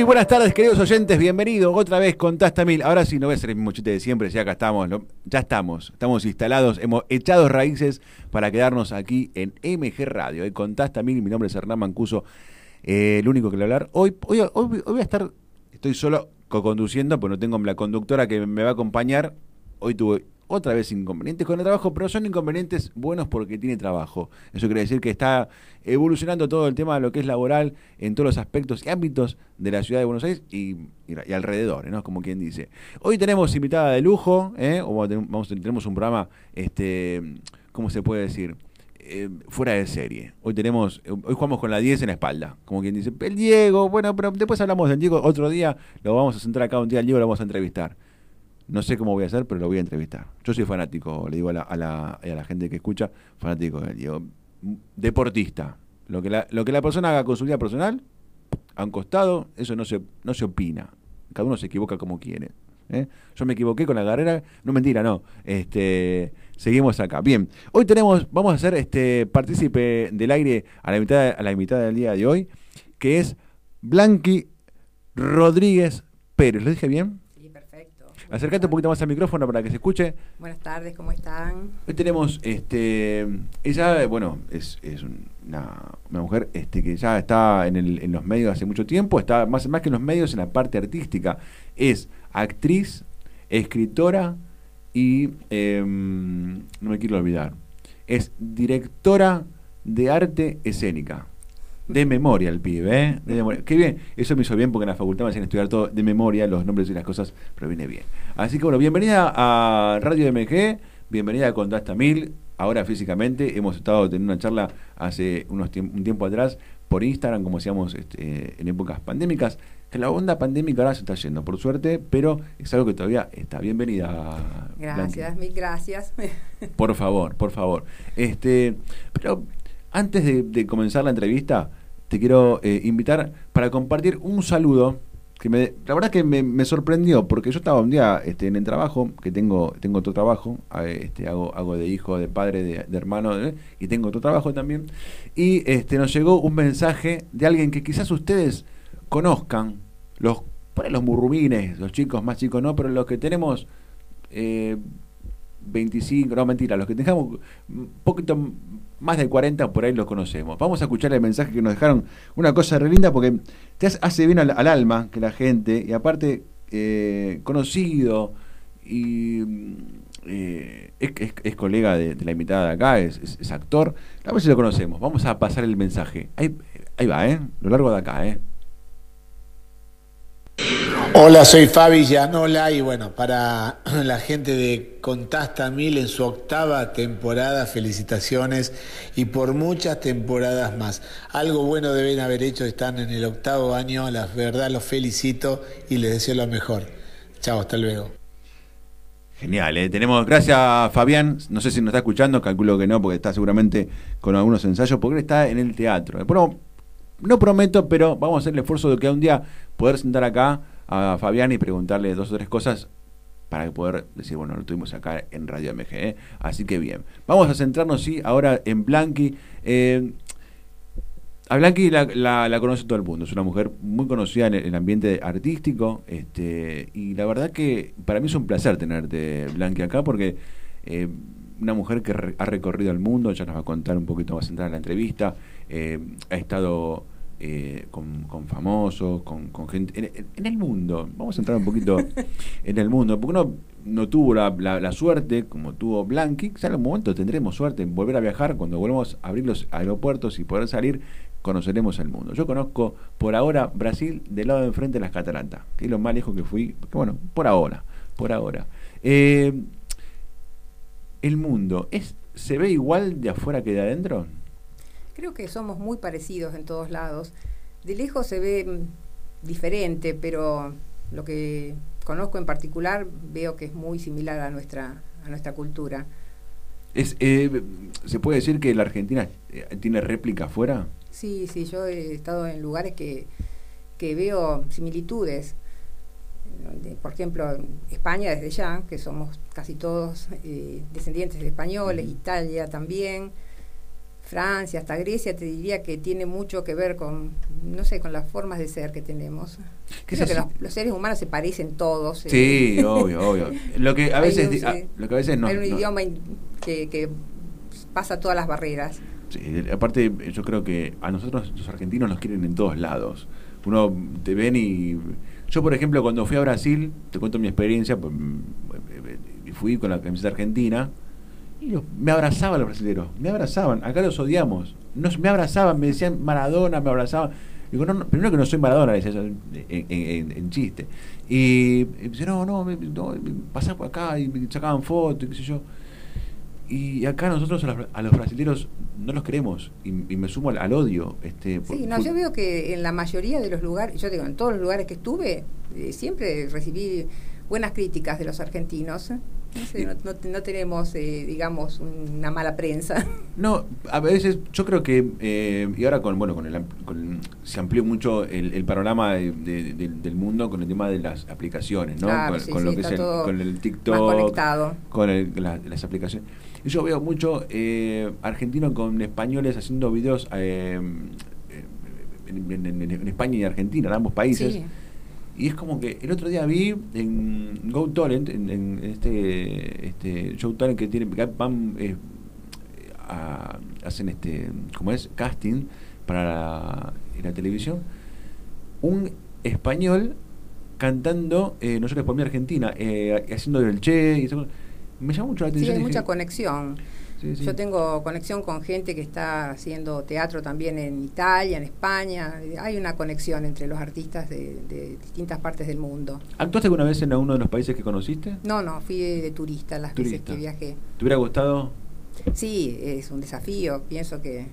Muy buenas tardes, queridos oyentes. Bienvenidos otra vez con Tasta Mil. Ahora sí, no voy a ser el mismo chiste de siempre, ya acá estamos. Ya estamos, estamos instalados, hemos echado raíces para quedarnos aquí en MG Radio. Eh, con Mil, mi nombre es Hernán Mancuso, eh, el único que le hablar. Hoy, hoy, hoy, voy a estar, estoy solo co-conduciendo, pues no tengo la conductora que me va a acompañar. Hoy tuve otra vez inconvenientes con el trabajo, pero son inconvenientes buenos porque tiene trabajo. Eso quiere decir que está evolucionando todo el tema de lo que es laboral en todos los aspectos y ámbitos de la ciudad de Buenos Aires y, y, alrededor, ¿no? Como quien dice. Hoy tenemos invitada de lujo, ¿eh? o vamos, tenemos un programa, este, ¿cómo se puede decir? Eh, fuera de serie. Hoy tenemos, hoy jugamos con la 10 en la espalda. Como quien dice, el Diego, bueno, pero después hablamos del Diego otro día, lo vamos a sentar acá un día al Diego, lo vamos a entrevistar. No sé cómo voy a hacer, pero lo voy a entrevistar. Yo soy fanático, le digo a la, a la, a la gente que escucha, fanático del Diego. Deportista. Lo que, la, lo que la persona haga con su vida personal, a un costado, eso no se, no se opina. Cada uno se equivoca como quiere. ¿eh? Yo me equivoqué con la carrera, no mentira, no. Este, seguimos acá. Bien, hoy tenemos, vamos a hacer este partícipe del aire a la invitada, a la invitada del día de hoy, que es Blanqui Rodríguez Pérez. ¿Lo dije bien? Acercate un poquito más al micrófono para que se escuche. Buenas tardes, ¿cómo están? Hoy tenemos, este, ella, bueno, es, una, mujer este, que ya está en, el, en los medios hace mucho tiempo, está más, más que en los medios en la parte artística. Es actriz, escritora y, em, no me quiero olvidar, es directora de arte escénica. De memoria el pibe, ¿eh? De memoria. Qué bien, eso me hizo bien porque en la facultad me hacían estudiar todo de memoria, los nombres y las cosas, pero viene bien. Así que bueno, bienvenida a Radio MG, bienvenida a Contrasta Mil, ahora físicamente. Hemos estado teniendo una charla hace unos un tiempo atrás por Instagram, como decíamos este, en épocas pandémicas, que la onda pandémica ahora se está yendo, por suerte, pero es algo que todavía está. Bienvenida. Gracias, mil gracias. Por favor, por favor. Este, pero antes de comenzar la entrevista, te quiero eh, invitar para compartir un saludo que me, la verdad que me, sorprendió porque yo estaba un día este, en el trabajo, que tengo tengo otro trabajo, este, hago, hago de hijo, de padre, de, hermano, y tengo otro trabajo también, y este, nos llegó un mensaje de alguien que quizás ustedes conozcan, los, los murrumines, los chicos más chicos no, pero los que tenemos... Eh, 25, no mentira, los que tengamos poquito más de 40 por ahí los conocemos. Vamos a escuchar el mensaje que nos dejaron, una cosa re linda porque te hace bien al, alma que la gente, y aparte eh, conocido y eh, es, colega de, la invitada de acá, es, actor, a ver si lo conocemos. Vamos a pasar el mensaje. Ahí, ahí va, ¿eh? Lo largo de acá, ¿eh? Hola, soy Fabi Llanola y bueno, para la gente de Contasta Mil en su octava temporada, felicitaciones y por muchas temporadas más. Algo bueno deben haber hecho, están en el octavo año, la verdad los felicito y les deseo lo mejor. Chao, hasta luego. Genial, ¿eh? tenemos, gracias Fabián, no sé si nos está escuchando, calculo que no, porque está seguramente con algunos ensayos, porque él está en el teatro. No prometo, pero vamos a hacer el esfuerzo de que un día poder sentar acá a Fabián y preguntarle dos o tres cosas para poder decir, bueno, lo tuvimos acá en Radio MG. ¿eh? Así que bien. Vamos a centrarnos, sí, ahora en Blanqui. Eh, a Blanqui la, la, conoce todo el mundo, es una mujer muy conocida en el ambiente artístico, este, y la verdad que para mí es un placer tenerte, Blanqui, acá, porque eh, una mujer que ha recorrido el mundo, ya nos va a contar un poquito más entrar en la entrevista, ha estado eh, con, famosos, con, gente, en, el mundo, vamos a entrar un poquito en el mundo, porque uno no tuvo la, suerte, como tuvo Blanqui, ya en algún momento tendremos suerte en volver a viajar, cuando volvamos a abrir los aeropuertos y poder salir, conoceremos el mundo. Yo conozco por ahora Brasil del lado de enfrente de las cataratas, que es lo más lejos que fui, bueno, por ahora, por ahora. Eh, el mundo, ¿es, ¿se ve igual de afuera que de adentro? Creo que somos muy parecidos en todos lados. De lejos se ve mm, diferente, pero lo que conozco en particular veo que es muy similar a nuestra, a nuestra cultura. Es, eh, ¿Se puede decir que la Argentina eh, tiene réplica afuera? Sí, sí, yo he estado en lugares que, que veo similitudes. Por ejemplo, España desde ya, que somos casi todos eh, descendientes de españoles, Italia también, Francia, hasta Grecia, te diría que tiene mucho que ver con, no sé, con las formas de ser que tenemos. Creo que los, seres humanos se parecen todos. Sí, obvio, obvio. Lo que a veces, ah, lo que a veces no. Hay un idioma que, que pasa todas las barreras. Sí, aparte, yo creo que a nosotros los argentinos nos quieren en todos lados. Uno te ven y. Yo, por ejemplo, cuando fui a Brasil, te cuento mi experiencia, pues, fui con la camiseta argentina y me abrazaban los brasileños, me abrazaban, acá los odiamos, no, me abrazaban, me decían Maradona, me abrazaban. Digo, no, primero que no soy Maradona, en, en, chiste. Y, y dice, no, no, no, pasá por acá y me sacaban fotos, y qué sé yo. Y acá nosotros a los, brasileños no los queremos y, me sumo al, odio. Este, sí, no, yo veo que en la mayoría de los lugares, yo digo, en todos los lugares que estuve, eh, siempre recibí buenas críticas de los argentinos. No, no, tenemos, eh, digamos, una mala prensa. No, a veces yo creo que, eh, y ahora con, bueno, con, el, se amplió mucho el, panorama del mundo con el tema de las aplicaciones, ¿no? con, lo que es el, con el TikTok, con las aplicaciones. Y yo veo mucho eh, argentinos con españoles haciendo videos en, España y Argentina, en ambos países. Y es como que el otro día vi en Go Talent, en, este, este Show Talent que tiene, van, eh, hacen este, como es, casting para la, televisión, un español cantando, eh, no sé, por mi Argentina, eh, haciendo del Che, y me llama mucho la atención. Sí, hay mucha conexión. Yo tengo conexión con gente que está haciendo teatro también en Italia, en España. Hay una conexión entre los artistas de, distintas partes del mundo. ¿Actuaste alguna vez en alguno de los países que conociste? No, no, fui de, turista las veces que viajé. ¿Te hubiera gustado? Sí, es un desafío. Pienso que,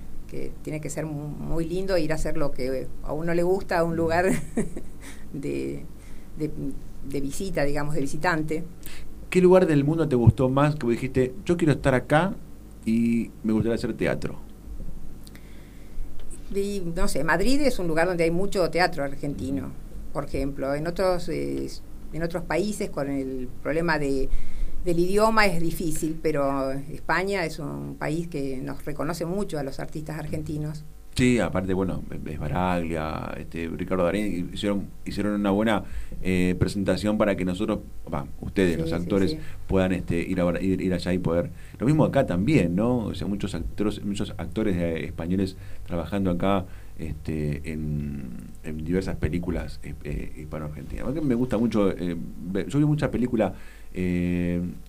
tiene que ser muy, lindo ir a hacer lo que a uno le gusta, a un lugar de, de visita, digamos, de visitante. ¿Qué lugar del mundo te gustó más que dijiste, yo quiero estar acá y me gustaría hacer teatro. no sé, Madrid es un lugar donde hay mucho teatro argentino, por ejemplo. En otros, en otros países con el problema de, del idioma es difícil, pero España es un país que nos reconoce mucho a los artistas argentinos. Sí, aparte, bueno, es Baraglia, este, Ricardo Darín, hicieron, hicieron una buena eh, presentación para que nosotros, ustedes, los actores, puedan este, ir, a, ir, allá y poder. Lo mismo acá también, ¿no? O sea, muchos actores, muchos actores eh, españoles trabajando acá este, en, diversas películas eh, hispano-argentinas. Me gusta mucho, yo veo mucha película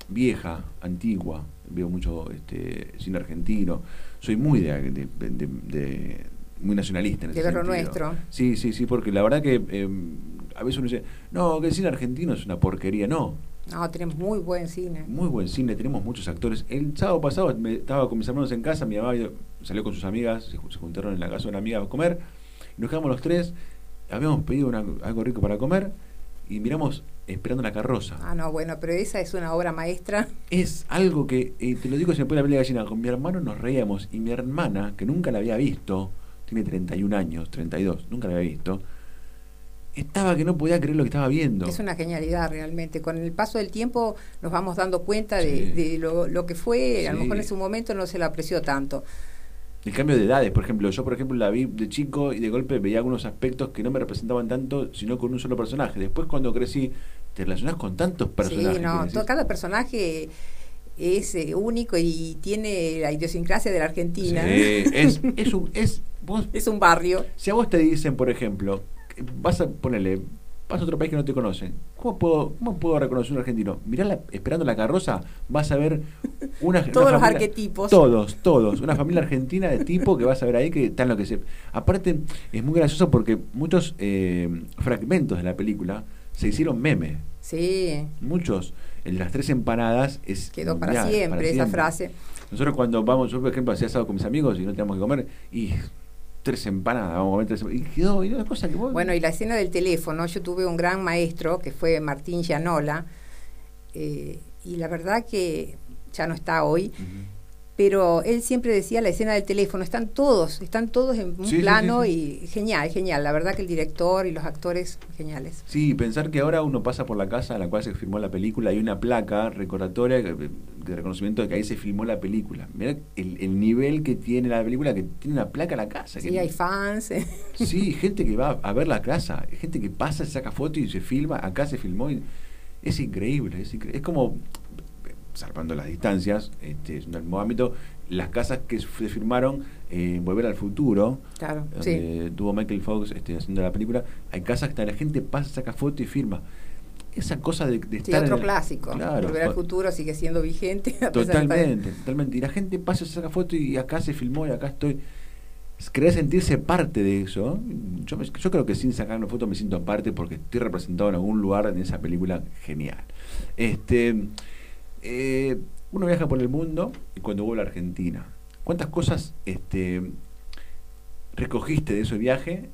vieja, antigua, veo mucho este, cine argentino soy muy de, de, muy nacionalista en ese De lo nuestro. Sí, sí, sí, porque la verdad que eh, a veces uno dice, no, que el cine argentino es una porquería. No. No, tenemos muy buen cine. Muy buen cine, tenemos muchos actores. El sábado pasado me, estaba con mis hermanos en casa, mi mamá salió con sus amigas, se, juntaron en la casa de una amiga a comer, y nos quedamos los tres, habíamos pedido algo rico para comer, y miramos Esperando la carroza. Ah, no, bueno, pero esa es una obra maestra. Es algo que, eh, te lo digo, se me pone la piel gallina. Con mi hermano nos reíamos y mi hermana, que nunca la había visto, tiene 31 años, 32, nunca la había visto, estaba que no podía creer lo que estaba viendo. Es una genialidad realmente. Con el paso del tiempo nos vamos dando cuenta de, lo, que fue, a lo mejor en su momento no se lo apreció tanto. El cambio de edades, por ejemplo, yo por ejemplo la vi de chico y de golpe veía algunos aspectos que no me representaban tanto, sino con un solo personaje. Después cuando crecí te relacionas con todo personajes. Sí, no, cada personaje es eh, único y tiene la idiosincrasia de la Argentina. es, es, un, es, es un barrio. Si a vos te dicen, por ejemplo, vas a ponerle, vas a otro país que no te conocen, ¿cómo puedo, cómo puedo reconocer un argentino? Mirá esperando la carroza, vas a ver una, todos los arquetipos. Todos, todos. Una familia argentina de tipo que vas a ver ahí que están lo que se. Aparte, es muy gracioso porque muchos eh, fragmentos de la película se hicieron meme. Sí. Muchos. En las tres empanadas es. Quedó para, siempre, esa frase. Nosotros cuando vamos, yo por ejemplo hacía asado con mis amigos y no teníamos que comer, y tres empanadas, vamos a comer tres empanadas. Y quedó, y una cosa que Bueno, y la escena del teléfono, yo tuve un gran maestro que fue Martín Llanola, eh, y la verdad que ya no está hoy. Pero él siempre decía la escena del teléfono, están todos, están todos en un plano y genial, genial, la verdad que el director y los actores geniales. Sí, pensar que ahora uno pasa por la casa en la cual se filmó la película, hay una placa recordatoria de reconocimiento de que ahí se filmó la película. Mira el, nivel que tiene la película, que tiene una placa en la casa. Sí, hay fans. Sí, gente que va a ver la casa, gente que pasa, se saca fotos y se filma, acá se filmó y es increíble, es, increíble. es como salvando las distancias, este, es un mismo ámbito, las casas que se firmaron eh, Volver al Futuro, claro, donde tuvo Michael Fox este, haciendo la película, hay casas que la gente pasa, saca foto y firma. Esa cosa de, de sí, otro clásico. Volver al Futuro sigue siendo vigente. Totalmente, totalmente. Y la gente pasa, saca foto y acá se filmó y acá estoy. Querer sentirse parte de eso. Yo, yo creo que sin sacar una foto me siento parte porque estoy representado en algún lugar en esa película genial. Este, eh, uno viaja por el mundo y cuando vuelve a Argentina, ¿cuántas cosas este, recogiste de ese viaje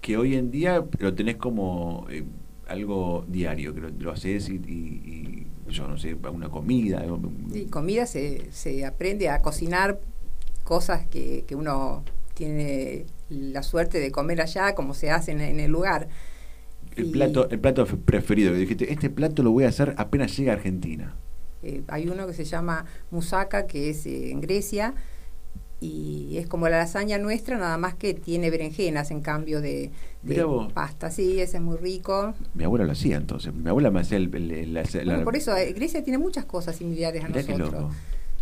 que hoy en día lo tenés como eh, algo diario, que lo, haces y, yo no sé, una comida? Sí, comida se, se aprende a cocinar cosas que, que uno tiene la suerte de comer allá, como se hace en, el lugar. El plato, el plato preferido, dijiste, este plato lo voy a hacer apenas llega a Argentina. Eh, hay uno que se llama Musaka, que es eh, en Grecia, y es como la lasaña nuestra, nada más que tiene berenjenas en cambio de, pasta. Sí, ese es muy rico. Mi abuela lo hacía entonces. Mi abuela me hacía el. por eso, eh, Grecia tiene muchas cosas similares a nosotros.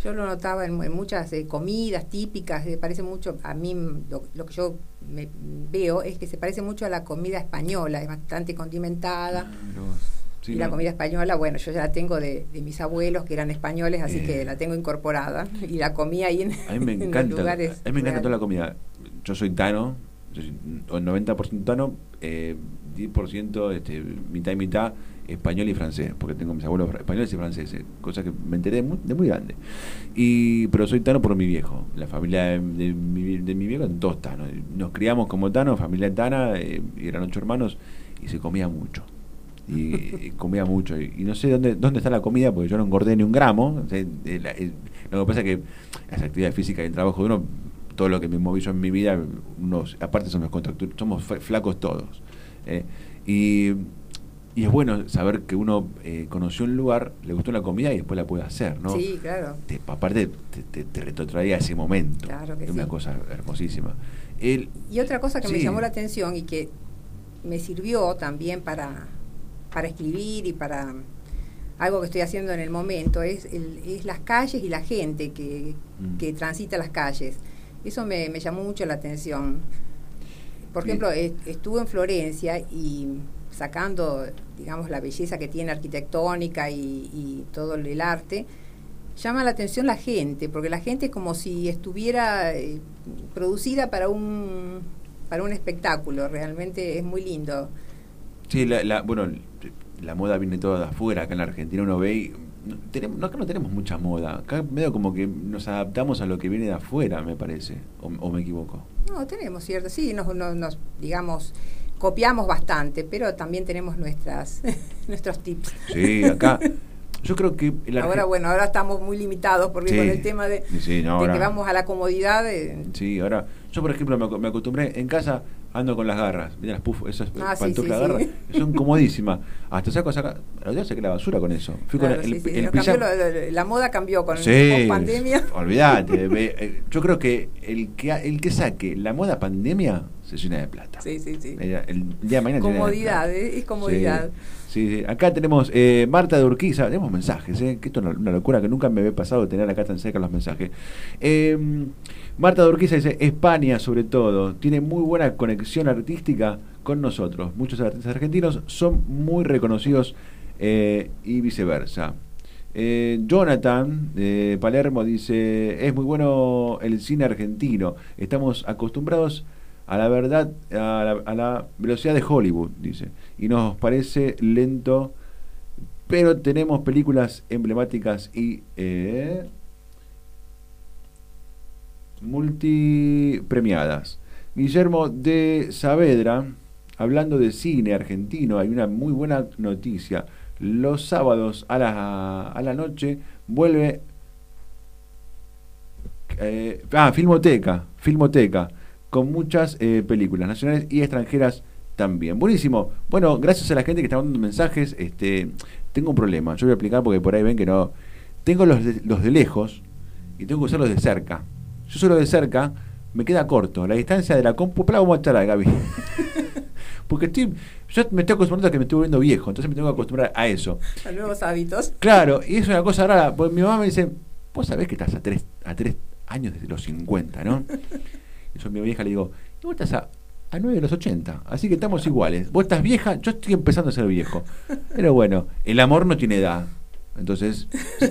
Yo lo notaba en, muchas comidas típicas, se parece mucho, a mí lo, que yo me veo es que se parece mucho a la comida española, es bastante condimentada. Ah, y la comida española, bueno, yo ya la tengo de, mis abuelos que eran españoles, así que eh. la tengo incorporada y la comí ahí en, a mí me encanta, lugares. A mí me encanta toda la comida. Yo soy tano, yo soy 90% tano, eh, 10% este, mitad y mitad español y francés, porque tengo mis abuelos españoles y franceses, cosa que me enteré de muy, grande. Y, pero soy tano por mi viejo, la familia de, mi, de mi, viejo, todos tanos. Nos criamos como tanos, familia tana, eh, eran ocho hermanos y se comía mucho y, comía mucho. Y, no sé dónde, dónde está la comida, porque yo no engordé ni un gramo. lo que pasa es que las actividades físicas y el trabajo de uno, todo lo que me moví yo en mi vida, unos, aparte somos, somos flacos todos. Eh, y, y, es bueno saber que uno eh, conoció un lugar, le gustó la comida y después la puede hacer, ¿no? Sí, claro. aparte te, te, retrotraía a ese momento. Claro que es una cosa hermosísima. y otra cosa que me llamó la atención y que me sirvió también para para escribir y para algo que estoy haciendo en el momento, es, es las calles y la gente que, mm. que transita las calles. Eso me, llamó mucho la atención. Por ejemplo, estuve en Florencia y sacando, digamos, la belleza que tiene arquitectónica y, todo el arte, llama la atención la gente, porque la gente es como si estuviera eh, producida para un, para un espectáculo, realmente es muy lindo. Sí, la, bueno, la moda viene toda de afuera, acá en la Argentina uno ve y no, tenemos, acá no tenemos mucha moda, acá medio como que nos adaptamos a lo que viene de afuera, me parece, o, me equivoco. No, tenemos cierto, sí, nos, nos, digamos, copiamos bastante, pero también tenemos nuestras nuestros tips. Sí, acá yo creo que... ahora, bueno, ahora estamos muy limitados porque con el tema de, que vamos a la comodidad. De... Sí, ahora, yo por ejemplo me, acostumbré en casa ando con las garras, mira las puff, esas ah, pantuflas garras, son comodísimas. Hasta saco saca, ya saqué la basura con eso. Fui con el, el, la moda cambió con la pandemia. Olvídate, eh, yo creo que el que el que saque la moda pandemia se llena de plata. Sí, sí, sí. El, día de mañana comodidad, eh, es comodidad. Sí, Acá tenemos eh, Marta de Urquiza, tenemos mensajes, eh, que esto es una, locura que nunca me había pasado tener acá tan cerca los mensajes. Eh, Marta de Urquiza dice, España sobre todo, tiene muy buena conexión artística con nosotros. Muchos artistas argentinos son muy reconocidos y viceversa. Jonathan de Palermo dice, es muy bueno el cine argentino, estamos acostumbrados a la verdad, a la, velocidad de Hollywood, dice. Y nos parece lento, pero tenemos películas emblemáticas y eh, multipremiadas. Guillermo de Saavedra, hablando de cine argentino, hay una muy buena noticia. Los sábados a la, a la noche vuelve eh, ah, Filmoteca, Filmoteca, con muchas eh, películas nacionales y extranjeras también. Buenísimo. Bueno, gracias a la gente que está mandando mensajes, este, tengo un problema. Yo voy a aplicar porque por ahí ven que no. Tengo los de, los de lejos y tengo que usar los de cerca. Yo solo de cerca me queda corto. La distancia de la compu, pero vamos a echar a Gaby. porque estoy, yo me estoy acostumbrando a que me estoy volviendo viejo, entonces me tengo que acostumbrar a eso. A nuevos hábitos. Claro, y es una cosa rara, porque mi mamá me dice, vos sabés que estás a tres, a tres años desde los 50, ¿no? Yo a mi vieja le digo, y vos estás a, a 9 de los 80, así que estamos iguales. Vos estás vieja, yo estoy empezando a ser viejo. Pero bueno, el amor no tiene edad. Entonces,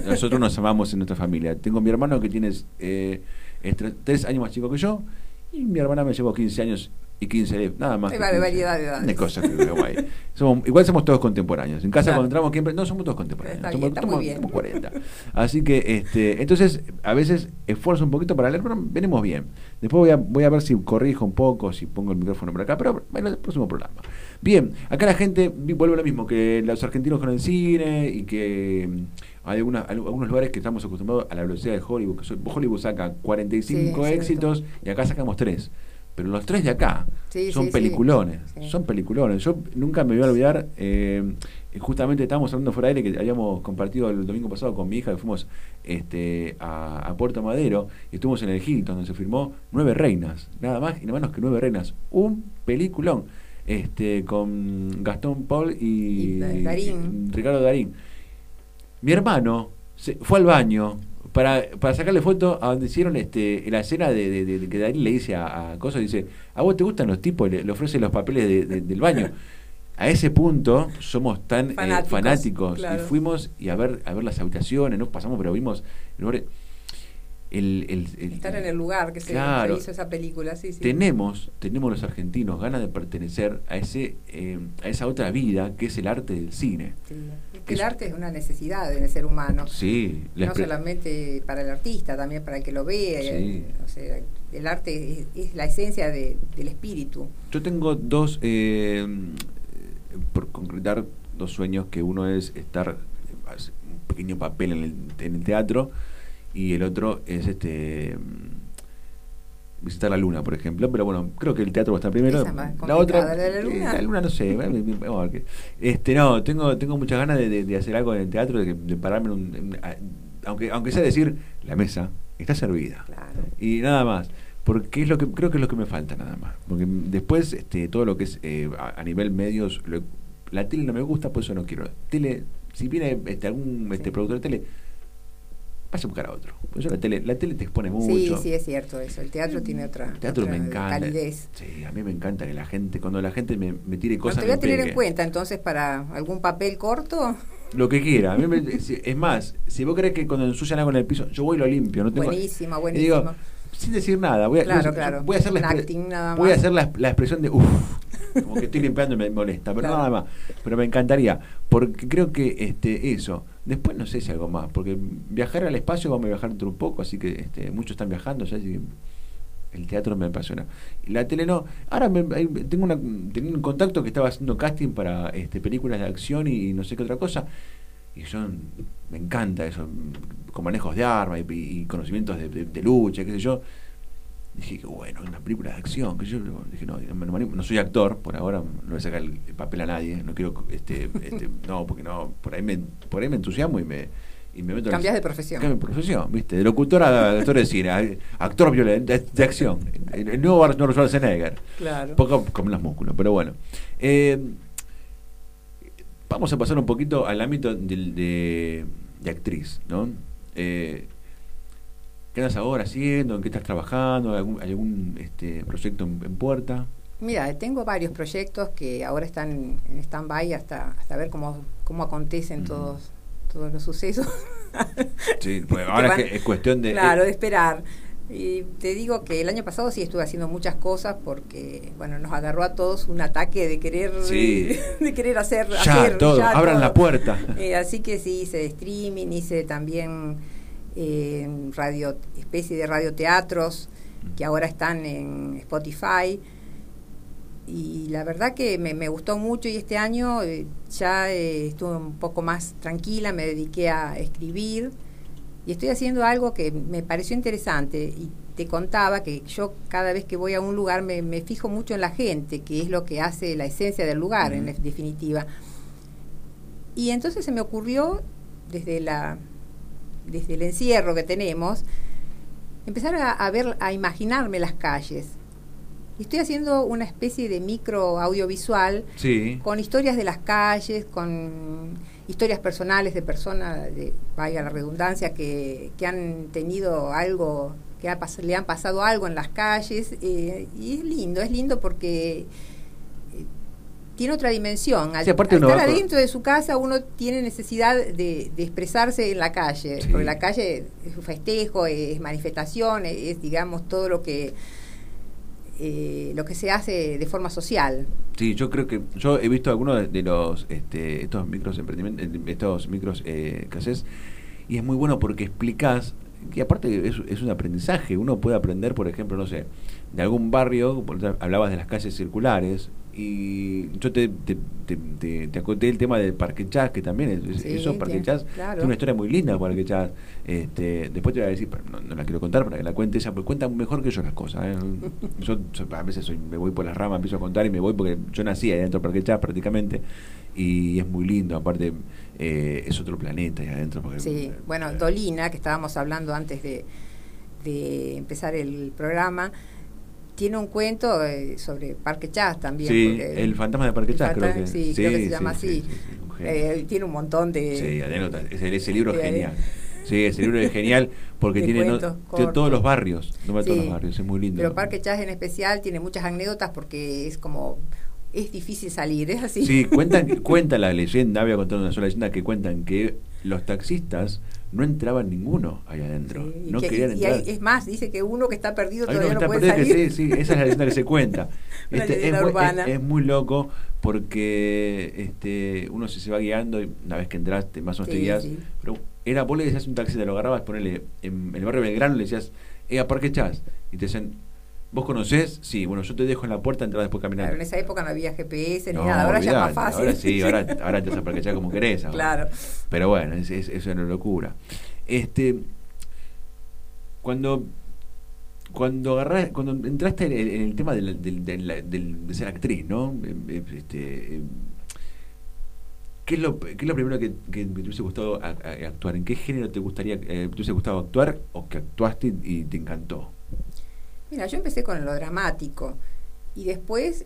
nosotros nos amamos en nuestra familia. Tengo mi hermano que tiene eh, es tre- tres años más chico que yo, y mi hermana me llevó 15 años y 15 de- nada más. Hay que vari- 15. variedad de edades. Una cosa que veo ahí. Somos, igual somos todos contemporáneos. En casa Claro. cuando entramos siempre, no somos todos contemporáneos. Está somos, bien, está muy somos- bien. somos 40. Así que, este, entonces, a veces esfuerzo un poquito para leer, pero venimos bien. Después voy a, voy a ver si corrijo un poco, si pongo el micrófono por acá, pero bueno, el próximo programa. Bien, acá la gente vuelve a lo mismo, que los argentinos con el cine y que mm, hay algunos lugares que estamos acostumbrados a la velocidad de Hollywood. Que Hollywood saca 45 Sí, éxitos y acá sacamos 3. Pero los tres de acá Sí, son sí, peliculones, Sí. son peliculones. Yo nunca me voy a olvidar, eh, justamente estábamos hablando fuera de aire que habíamos compartido el domingo pasado con mi hija, que fuimos este, a, a Puerto Madero y estuvimos en el Hilton, donde se firmó Nueve Reinas, nada más y nada menos que Nueve Reinas. Un peliculón este, con Gastón Paul y, Y Da- Darín. Ricardo Darín. Mi hermano se, fue al baño para, para sacarle foto a donde hicieron este, la escena de, de- de- de que Darín le dice a, a Coso, dice, ¿a vos te gustan los tipos? Le, le ofrece los papeles de- de- del baño. A ese punto somos tan eh, Fanáticos, fanáticos, claro. y fuimos y a ver a ver las habitaciones, no pasamos, pero vimos lugares- el, el- el- Estar en el lugar que se, Claro. se hizo esa película, sí, sí. tenemos tenemos los argentinos ganas de pertenecer a ese eh, a esa otra vida que es el arte del cine. Sí. Es que Es- el arte es una necesidad en el ser humano. Sí, no solamente para el artista, también para el que lo vea. Sí. eh, o sea, el arte es, es la esencia de- del espíritu. Yo tengo dos, eh, por concretar, dos sueños, que uno es estar, un pequeño papel en el, en el teatro, y el otro es este mm, visitar la luna, por ejemplo, pero bueno, creo que el teatro va a estar primero. Es la otra, la eh, luna. la luna no sé, vamos a ver qué- este no, tengo tengo muchas ganas de, de- de hacer algo en el teatro, de, de pararme en un, en- a- aunque aunque sea decir, la mesa está servida Claro. y nada más porque es lo que creo que es lo que me falta nada más porque después este todo lo que es eh, a, a nivel medios lo- la tele no me gusta por eso no quiero tele si viene este algún este Sí. productor de tele vaya a buscar a otro por eso la tele la tele te expone mucho Sí, sí, es cierto eso. El teatro tiene otra, el teatro otra me encanta calidez. sí a mí me encanta que la gente cuando la gente me, me tire cosas te voy a tener en cuenta entonces para algún papel corto. lo que quiera a mí me- es más si vos crees que cuando ensucian algo en el piso yo voy y lo limpio no tengo Buenísima, y digo, sin decir nada, voy a, Claro, claro. voy a hacer la, acting voy a hacer la, la expresión de uff, como que estoy limpiando y me molesta, pero Claro. nada más. Pero me encantaría, porque creo que este eso. Después no sé si algo más, porque viajar al espacio vamos a viajar dentro un poco, así que este, muchos están viajando, ya así el teatro me apasiona. La tele no. Ahora me- tengo una, tenía un contacto que estaba haciendo casting para este, películas de acción y no sé qué otra cosa. Y yo me encanta eso, con manejos de armas y, y conocimientos de, de- de lucha, qué sé yo. Dije que bueno, una película de acción, que yo dije, no, no, soy actor, por ahora no voy a sacar el, el papel a nadie, no quiero este, este, no, porque no, por ahí me, por ahí me entusiasmo y me, y me meto Cambias de profesión. Cambio de profesión, ¿viste? De locutor a actor de cine, actor violento, de, de acción. El, el nuevo Arnold Schwarzenegger. Claro. Poco con los músculos, pero bueno. Eh, vamos a pasar un poquito al ámbito del- de, de actriz, ¿no? Eh, ¿Qué andas ahora haciendo? ¿En qué estás trabajando? ¿Hay algún, algún, este, proyecto en, en puerta? Mira, tengo varios proyectos que ahora están en stand-by hasta, hasta ver cómo, cómo acontecen todos, todos los sucesos. Sí, pues ahora van- es, que es cuestión de... Claro, eh, de esperar. Y te digo que el año pasado sí estuve haciendo muchas cosas porque, bueno, nos agarró a todos un ataque de querer, Sí. de querer hacer, ya, hacer todo, ya abran todo. la puerta. Eh, así que sí, hice streaming, hice también eh, radio, especie de radioteatros que ahora están en Spotify. Y la verdad que me, me gustó mucho y este año eh, ya eh, estuve un poco más tranquila, me dediqué a escribir Y estoy haciendo algo que me pareció interesante y te contaba que yo cada vez que voy a un lugar me, fijo mucho en la gente, que es lo que hace la esencia del lugar, en definitiva. Y entonces se me ocurrió, desde, la, desde el encierro que tenemos, empezar a, ver, a imaginarme las calles. Estoy haciendo una especie de micro audiovisual con historias de las calles, con historias personales de personas, de, vaya la redundancia, que, que han tenido algo, que le han pasado algo en las calles. Eh, y es lindo, es lindo porque tiene otra dimensión. Al, estar adentro de su casa uno tiene necesidad de, expresarse en la calle, porque la calle es un festejo, es manifestación, es, digamos todo lo que eh, lo que se hace de forma social. Sí, yo creo que yo he visto algunos de, los este, estos micros emprendimientos, estos micros eh, que haces y es muy bueno porque explicas que aparte es, es un aprendizaje, uno puede aprender, por ejemplo, no sé, de algún barrio, hablabas de las calles circulares, y yo te, te, te, te, acoté el tema del Parque Chas, que también es, eso, Parque Chas, tiene una historia muy linda, Parque Chas. Este, después te voy a decir, no, no, la quiero contar para que la cuente ella, porque cuenta mejor que yo las cosas. ¿eh? Yo, a veces soy, me voy por las ramas, empiezo a contar y me voy porque yo nací ahí adentro del Parque Chas prácticamente, y es muy lindo, aparte eh, es otro planeta ahí adentro. Porque, sí, bueno, eh, Dolina, que estábamos hablando antes de, de empezar el programa, tiene un cuento eh, sobre Parque Chas también. Sí, el fantasma de Parque Chas, creo que, sí, creo que se llama así. Eh, tiene un montón de... Sí, anécdotas. Ese, ese libro es genial. Sí, ese libro es genial porque tiene, todos los barrios, no todos los barrios, es muy lindo. Pero Parque Chas en especial tiene muchas anécdotas porque es como es difícil salir, es así. Sí, cuentan, cuenta la leyenda, voy a contar una sola leyenda que cuentan que los taxistas no entraban ninguno ahí adentro. no querían entrar. es más, dice que uno que está perdido todavía no puede salir. sí, sí, esa es la leyenda que se cuenta. Este, es, muy, es, muy loco porque este, uno se, se va guiando y una vez que entraste, más o menos te guías. Pero era, vos le decías un taxi, te lo agarrabas, ponerle en, el barrio Belgrano, le decías, eh, ¿a qué echás? Y te decían, ¿Vos conocés? Sí, bueno, yo te dejo en la puerta, entras después caminando. Claro, en esa época no había GPS ni nada, ahora ya es más fácil. Ahora sí, ahora, ahora te vas a como querés. Claro. Pero bueno, es, es, es, una locura. Este, cuando cuando agarrás, cuando entraste en el, tema de, de, ser actriz, ¿no? Eh, eh, este, eh, ¿qué, es lo, ¿Qué es lo primero que, que te hubiese gustado actuar? ¿En qué género te gustaría te hubiese gustado actuar o que actuaste y te encantó? Mira, yo empecé con lo dramático y después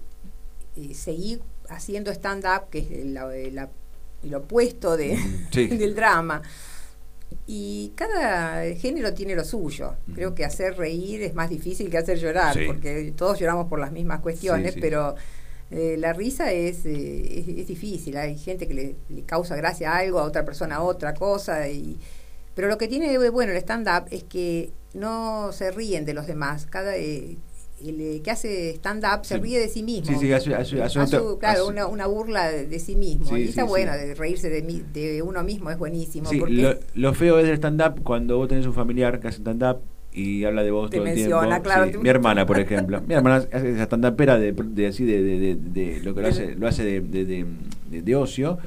eh, seguí haciendo stand-up, que es el opuesto de, del drama. Y cada género tiene lo suyo. Creo que hacer reír es más difícil que hacer llorar, porque todos lloramos por las mismas cuestiones, pero eh, la risa es, eh, es, difícil. Hay gente que le, le, causa gracia a algo, a otra persona a otra cosa. Y, pero lo que tiene de bueno el stand-up es que no se ríen de los demás. Cada eh, el eh, que hace stand-up se ríe de sí mismo. Sí, sí, hace, claro, una, una, burla de, sí mismo. y está bueno, de reírse de, de, uno mismo es buenísimo. Lo, lo, feo es del stand-up cuando vos tenés un familiar que hace stand-up y habla de vos todo el tiempo. Mi hermana, por ejemplo. Mi hermana hace esa stand-upera de, de, así de, de, de, lo que lo hace, lo hace de, de, ocio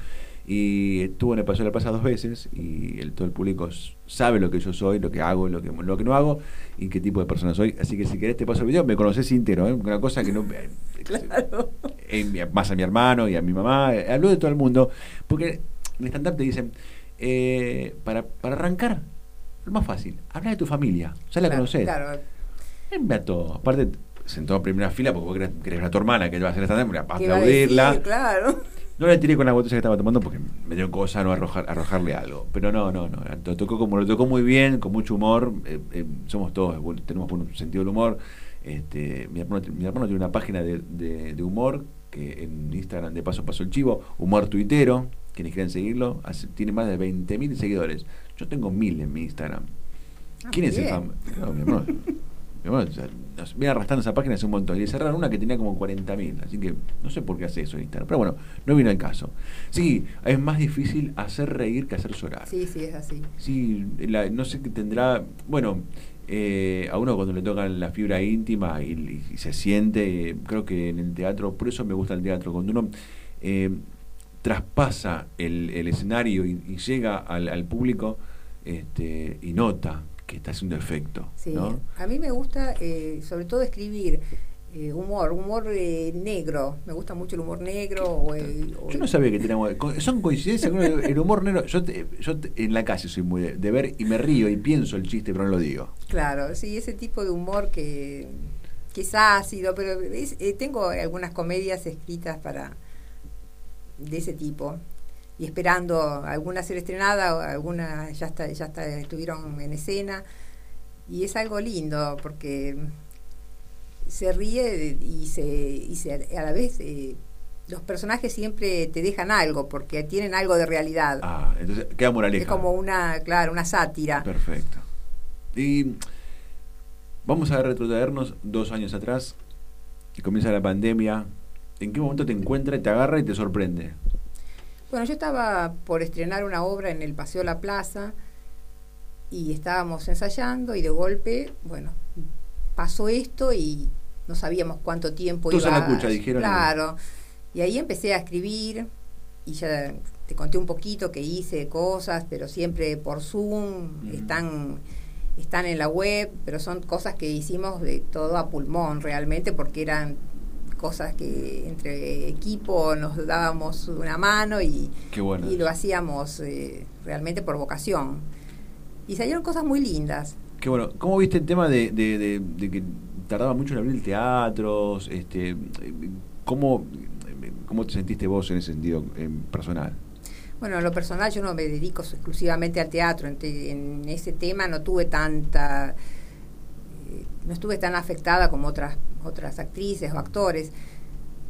y estuvo en el Paseo de la Plaza dos veces y el, todo el público sabe lo que yo soy, lo que hago, lo que, lo que no hago y qué tipo de persona soy. Así que si querés te paso el video, me conoces entero, ¿eh? una cosa que no... claro. Eh, más a mi hermano y a mi mamá, eh, hablo de todo el mundo, porque en stand-up te dicen, eh, para, para arrancar, lo más fácil, habla de tu familia, ya la conoces. Claro. a todo. Aparte, sentó en primera fila porque vos querés, querés a tu hermana que va a hacer stand-up, para aplaudirla. claro. No le tiré con la botella que estaba tomando porque me dio cosa no arrojar, arrojarle algo. Pero no, no, no. Lo tocó como lo tocó muy bien, con mucho humor. Eh, eh, somos todos, tenemos un sentido del humor. Este, mi, hermano, mi hermano tiene una página de, de, humor que en Instagram de paso pasó el chivo, humor tuitero. Quienes quieran seguirlo, tiene más de 20.000 seguidores. Yo tengo mil en mi Instagram. Ah, ¿Quién es el famoso? No, mi hermano. Bueno, viene arrastrando esa página hace un montón. Y le cerraron una que tenía como 40.000. Así que no sé por qué hace eso en Instagram. Pero bueno, no vino el caso. Sí, es más difícil hacer reír que hacer llorar. Sí, sí, es así. Sí, no sé qué tendrá. Bueno, eh, a uno cuando le tocan la fibra íntima y, se siente, creo que en el teatro, por eso me gusta el teatro, cuando uno eh, traspasa el, escenario y, llega al, al público este, y nota que está haciendo efecto. Sí, ¿no? a mí me gusta eh, sobre todo escribir eh, humor, humor eh, negro. Me gusta mucho el humor negro. O el- o Yo no sabía que teníamos. Son coincidencias el, el humor negro. Yo, te- yo te- en la calle soy muy de, de ver y me río y pienso el chiste, pero no lo digo. Claro, sí, ese tipo de humor que, que es ácido, pero es- eh, tengo algunas comedias escritas para de ese tipo y esperando alguna ser estrenada o alguna ya está ya está estuvieron en escena y es algo lindo porque se ríe y se y se a la vez eh, los personajes siempre te dejan algo porque tienen algo de realidad Ah, entonces queda moraleja. es como una claro una sátira Perfecto. Y vamos a retrotraernos dos años atrás y comienza la pandemia. ¿En qué momento te encuentra, te agarra y te sorprende? Bueno, yo estaba por estrenar una obra en el Paseo La Plaza y estábamos ensayando y de golpe, bueno, pasó esto y no sabíamos cuánto tiempo Todos iba a la cucha, dijeron. Claro. Y ahí empecé a escribir y ya te conté un poquito que hice cosas, pero siempre por Zoom, Mm. están están en la web, pero son cosas que hicimos de todo a pulmón realmente porque eran cosas que entre equipo nos dábamos una mano y, bueno. y lo hacíamos eh, realmente por vocación. Y salieron cosas muy lindas. Qué bueno. ¿Cómo viste el tema de, de- de- de que tardaba mucho en abrir teatros? Este, ¿cómo, ¿Cómo te sentiste vos en ese sentido en personal? Bueno, en lo personal yo no me dedico exclusivamente al teatro, en, te- en ese tema no tuve tanta, eh, no estuve tan afectada como otras, otras actrices o actores,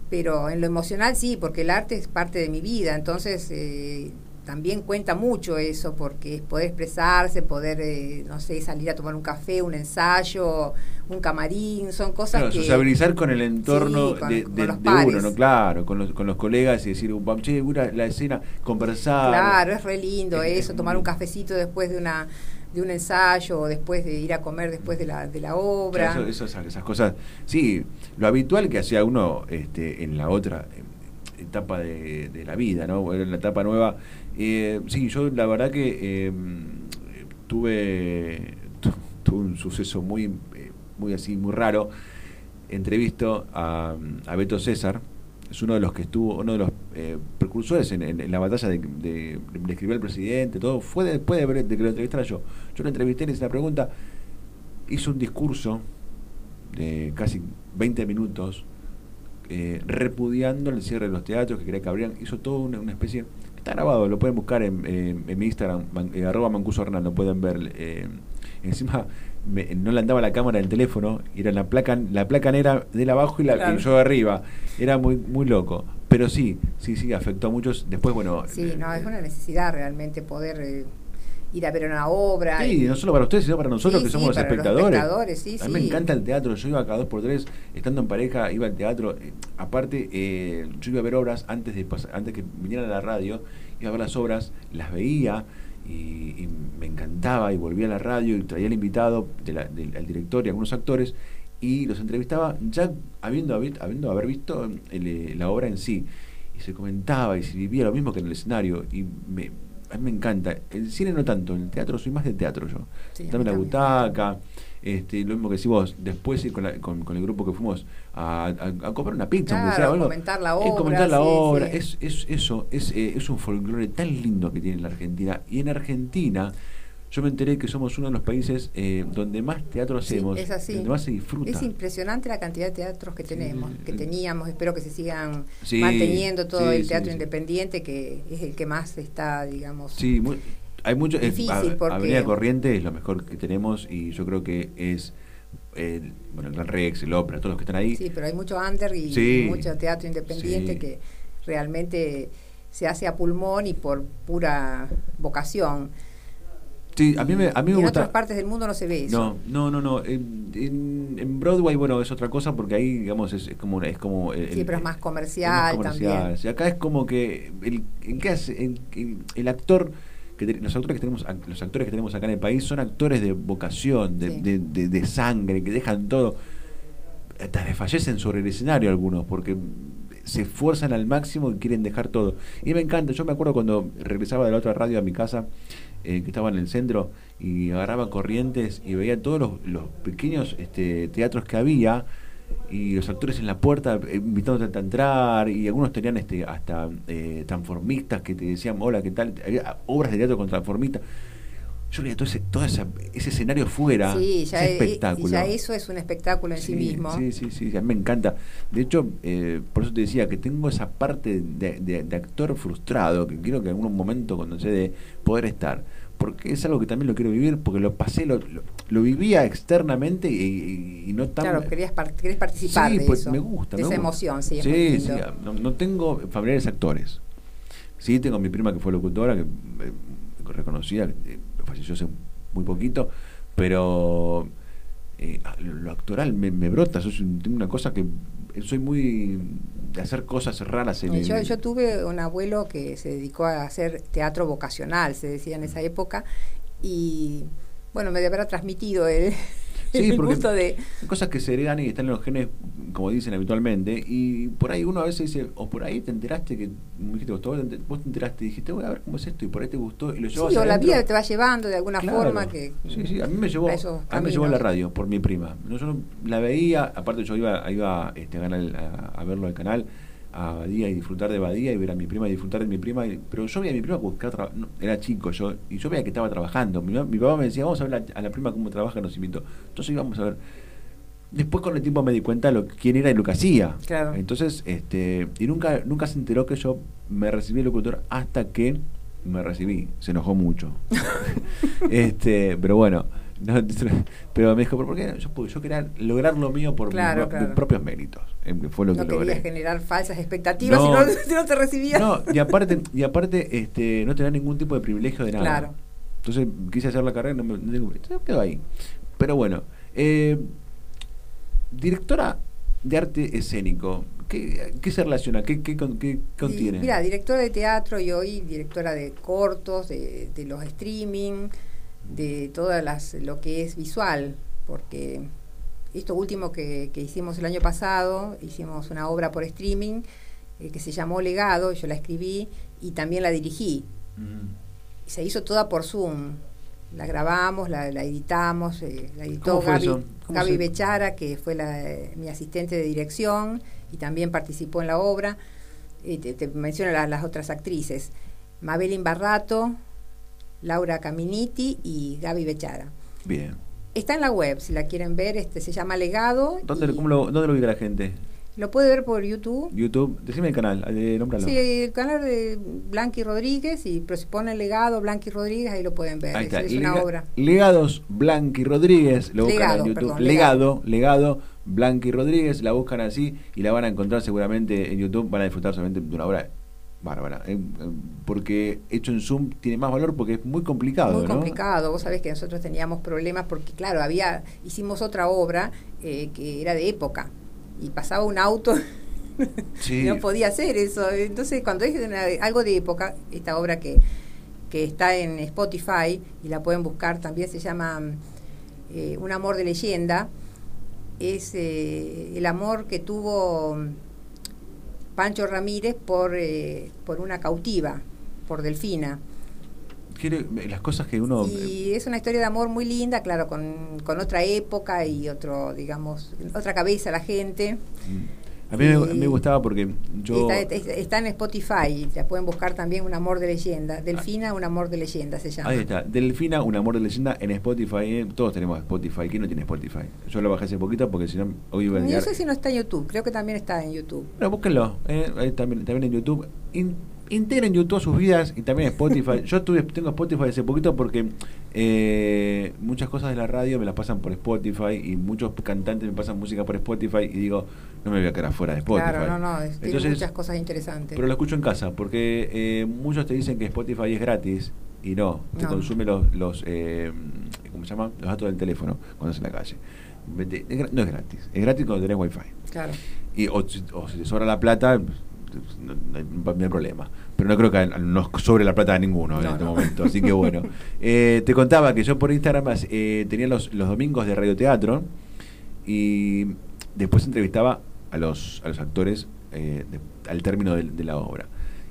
pero en lo emocional sí, porque el arte es parte de mi vida, entonces eh, también cuenta mucho eso, porque es poder expresarse, poder, eh, no sé, salir a tomar un café, un ensayo, un camarín, son cosas Claro, que... sociabilizar con el entorno Sí, con- de, con de- los de uno. ¿no? Claro, con los, con los colegas y decir, "Vamos, che, la escena, conversar. Claro, es re lindo Es- eso, es tomar un cafecito después de una de un ensayo o después de ir a comer después de la, de la obra. Claro, eso- esas, esas cosas. Sí, lo habitual que hacía uno este, en la otra eh, etapa de, de la vida, ¿no? En la etapa nueva. Eh, sí, yo la verdad que eh, tuve, tu- tuve un suceso muy, eh, muy así, muy raro. Entrevisto a, a Beto César, es uno de los que estuvo, uno de los eh, precursores en, en- la batalla de, de, de escribir al presidente, todo, fue después de que lo entrevistara yo. Yo lo entrevisté, le hice la pregunta, hizo un discurso de casi 20 minutos eh, repudiando el cierre de los teatros que quería que abrieran. Hizo todo una, una especie. Está grabado, lo pueden buscar en, en- en mi Instagram, man- eh, arroba mancuso Hernán, lo pueden ver. eh, encima me- no le andaba la cámara del teléfono, era la placa, la placa negra de él abajo y, la, Claro. y yo de arriba. Era muy, muy loco. Pero sí, sí, sí, afectó a muchos. Después, bueno. Sí, eh, no, es una necesidad realmente poder eh, ir a ver una obra. Sí, y- no solo para ustedes, sino para nosotros Sí, que sí, somos los para los espectadores. espectadores, sí, a mí me encanta el teatro, yo iba cada dos por tres, estando en pareja, iba al teatro. eh, aparte, eh, yo iba a ver obras antes de antes que vinieran a la radio, iba a ver las obras, las veía y, y me encantaba y volvía a la radio y traía al invitado, de la- al director y algunos actores y los entrevistaba ya habiendo, habi- habiendo haber visto el, eh, la obra en sí. Y se comentaba y se vivía lo mismo que en el escenario y me, a mí me encanta. El cine no tanto, en el teatro soy más de teatro yo. Sí, Dame la butaca, este, lo mismo que decís vos, después ir con, la- con, con el grupo que fuimos a, a, a comprar una pizza, Claro, sea, comentar la obra, comentar la sí, obra, sí. Es, es eso, es, eh, es un folclore tan lindo que tiene la Argentina. Y en Argentina, yo me enteré que somos uno de los países eh, donde más teatro Sí, hacemos, es así. donde más se disfruta. Es impresionante la cantidad de teatros que tenemos, que eh, teníamos. Espero que se sigan manteniendo todo el teatro independiente, que es el que más está, digamos. Sí, muy- hay mucho. es- Difícil, a- porque- Avenida Corriente es lo mejor que tenemos y yo creo que es el, bueno, el Gran Rex, el Ópera, todos los que están ahí. Sí, pero hay mucho under y Sí. mucho teatro independiente Sí. que realmente se hace a pulmón y por pura vocación. Sí, a mí me, a mí Y me en gusta. otras partes del mundo no se ve eso. No, no, no, no. En, en- en Broadway, bueno, es otra cosa porque ahí, digamos, es, es como, es como el- Sí, pero es más comercial, comercial. también. Y acá es como que el, ¿en qué hace? En- en- el actor que te- los actores que tenemos los actores que tenemos acá en el país son actores de vocación, de, Sí. de, de- de sangre, que dejan todo. Hasta desfallecen sobre el escenario algunos porque se esfuerzan al máximo y quieren dejar todo. Y me encanta, yo me acuerdo cuando regresaba de la otra radio a mi casa, eh, que estaba en el centro y agarraba corrientes y veía todos los, los pequeños este, teatros que había y los actores en la puerta eh, invitándote a entrar y algunos tenían este hasta eh, transformistas que te decían hola qué tal había obras de teatro con transformistas. Yo veía todo ese, todo ese, escenario fuera. Sí, ya ese espectáculo. ya eso es un espectáculo en sí, mismo. sí sí sí a mí me encanta. De hecho eh, por eso te decía que tengo esa parte de, de, de actor frustrado que quiero que en algún momento cuando se de poder estar porque es algo que también lo quiero vivir, porque lo pasé, lo, lo, vivía externamente y, no tan... Claro, querías, querías participar sí, de pues eso, me gusta. De esa emoción, sí. Sí, sí, no, tengo familiares actores. Sí, tengo mi prima que fue locutora, que eh, reconocida, eh, falleció hace muy poquito, pero eh, lo actoral me, me brota, soy una cosa que soy muy de hacer cosas raras en yo, yo tuve un abuelo que se dedicó a hacer teatro vocacional, se decía en esa época, y bueno, me habrá transmitido el, Sí, porque de... cosas que se heredan y están en los genes, como dicen habitualmente, y por ahí uno a veces dice, o por ahí te enteraste que, me dijiste, vos te, vos te enteraste y dijiste, voy a ver cómo es esto, y por ahí te gustó, y lo llevas Sí, o la vida te va llevando de alguna forma que... Sí, sí, a mí me llevó, a mí me llevó a la radio, por mi prima. Yo la veía, aparte yo iba, iba este, a, a, a verlo al canal, a Badía y disfrutar de Badía y ver a mi prima y disfrutar de mi prima. pero yo veía a mi prima buscar era chico yo y yo veía que estaba trabajando. Mi, papá me decía, vamos a ver a, la prima cómo trabaja, nos invitó. Entonces íbamos a ver. Después con el tiempo me di cuenta lo, quién era y lo que hacía. Entonces, este, y nunca, nunca se enteró que yo me recibí el locutor hasta que me recibí. Se enojó mucho. este, pero bueno. pero me dijo, ¿por qué? Yo, yo quería lograr lo mío por mis, propios méritos. Eh, fue lo no que querías generar falsas expectativas si, no, te recibías. No, y aparte, y aparte este, no tener ningún tipo de privilegio de nada. Claro. Entonces quise hacer la carrera y no me, no quedó ahí. Pero bueno, eh, directora de arte escénico, ¿qué, qué se relaciona? ¿Qué, qué, qué contiene? mira, directora de teatro y hoy directora de cortos, de, de los streaming de todas las lo que es visual, porque esto último que, hicimos el año pasado, hicimos una obra por streaming eh, que se llamó Legado, yo la escribí y también la dirigí. Se hizo toda por Zoom. La grabamos, la, editamos, eh, la editó Gaby, Bechara, que fue la, mi asistente de dirección y también participó en la obra. Eh, te, menciono las otras actrices. Mabel Imbarrato, Laura Caminiti y Gaby Bechara. Bien. Está en la web, si la quieren ver, este se llama Legado. ¿Dónde, lo, ¿dónde lo ubica la gente? Lo puede ver por YouTube. YouTube, decime el canal, eh, nómbralo. Sí, el canal de Blanqui Rodríguez, y pero si ponen Legado Blanqui Rodríguez, ahí lo pueden ver. Ahí está. Es, una obra. Legados Blanqui Rodríguez, lo buscan en YouTube. legado, legado, Blanqui Rodríguez, la buscan así y la van a encontrar seguramente en YouTube, van a disfrutar solamente de una obra bárbara. Eh, eh, porque hecho en Zoom tiene más valor porque es muy complicado. Muy complicado. Vos sabés que nosotros teníamos problemas porque, claro, había hicimos otra obra eh, que era de época y pasaba un auto. y no podía hacer eso. Entonces, cuando es algo de época, esta obra que, que está en Spotify y la pueden buscar también se llama Un amor de leyenda. Es el amor que tuvo Pancho Ramírez por, eh, por una cautiva, por Delfina. las cosas que uno... Y es una historia de amor muy linda, claro, con, con otra época y otro, digamos, otra cabeza la gente. Mm. A mí me, gustaba porque yo... Está, en Spotify, ya pueden buscar también Un Amor de Leyenda. Delfina, Un Amor de Leyenda se llama. Ahí está, Delfina, Un Amor de Leyenda en Spotify. Eh, todos tenemos Spotify. ¿Quién no tiene Spotify? Yo lo bajé hace poquito porque si no, hoy iba a No sé si no está en YouTube, creo que también está en YouTube. Pero búsquenlo, eh, también, también en YouTube integren YouTube sus vidas y también Spotify. Yo tuve, tengo Spotify hace poquito porque eh, muchas cosas de la radio me las pasan por Spotify y muchos cantantes me pasan música por Spotify y digo, no me voy a quedar fuera de Spotify. Claro, no, no, tiene muchas cosas interesantes. Pero lo escucho en casa porque eh, muchos te dicen que Spotify es gratis y no, te consume los, los eh, ¿cómo se llama? Los datos del teléfono cuando estás en la calle. No es gratis, es gratis cuando tenés wifi. Claro. Y, o, o si te sobra la plata, no, hay, problema. Pero no creo que no sobre la plata de ninguno en este momento. Así que bueno. Eh, te contaba que yo por Instagram eh, tenía los, los domingos de radioteatro y después entrevistaba a los, a los actores eh, al término de, la obra.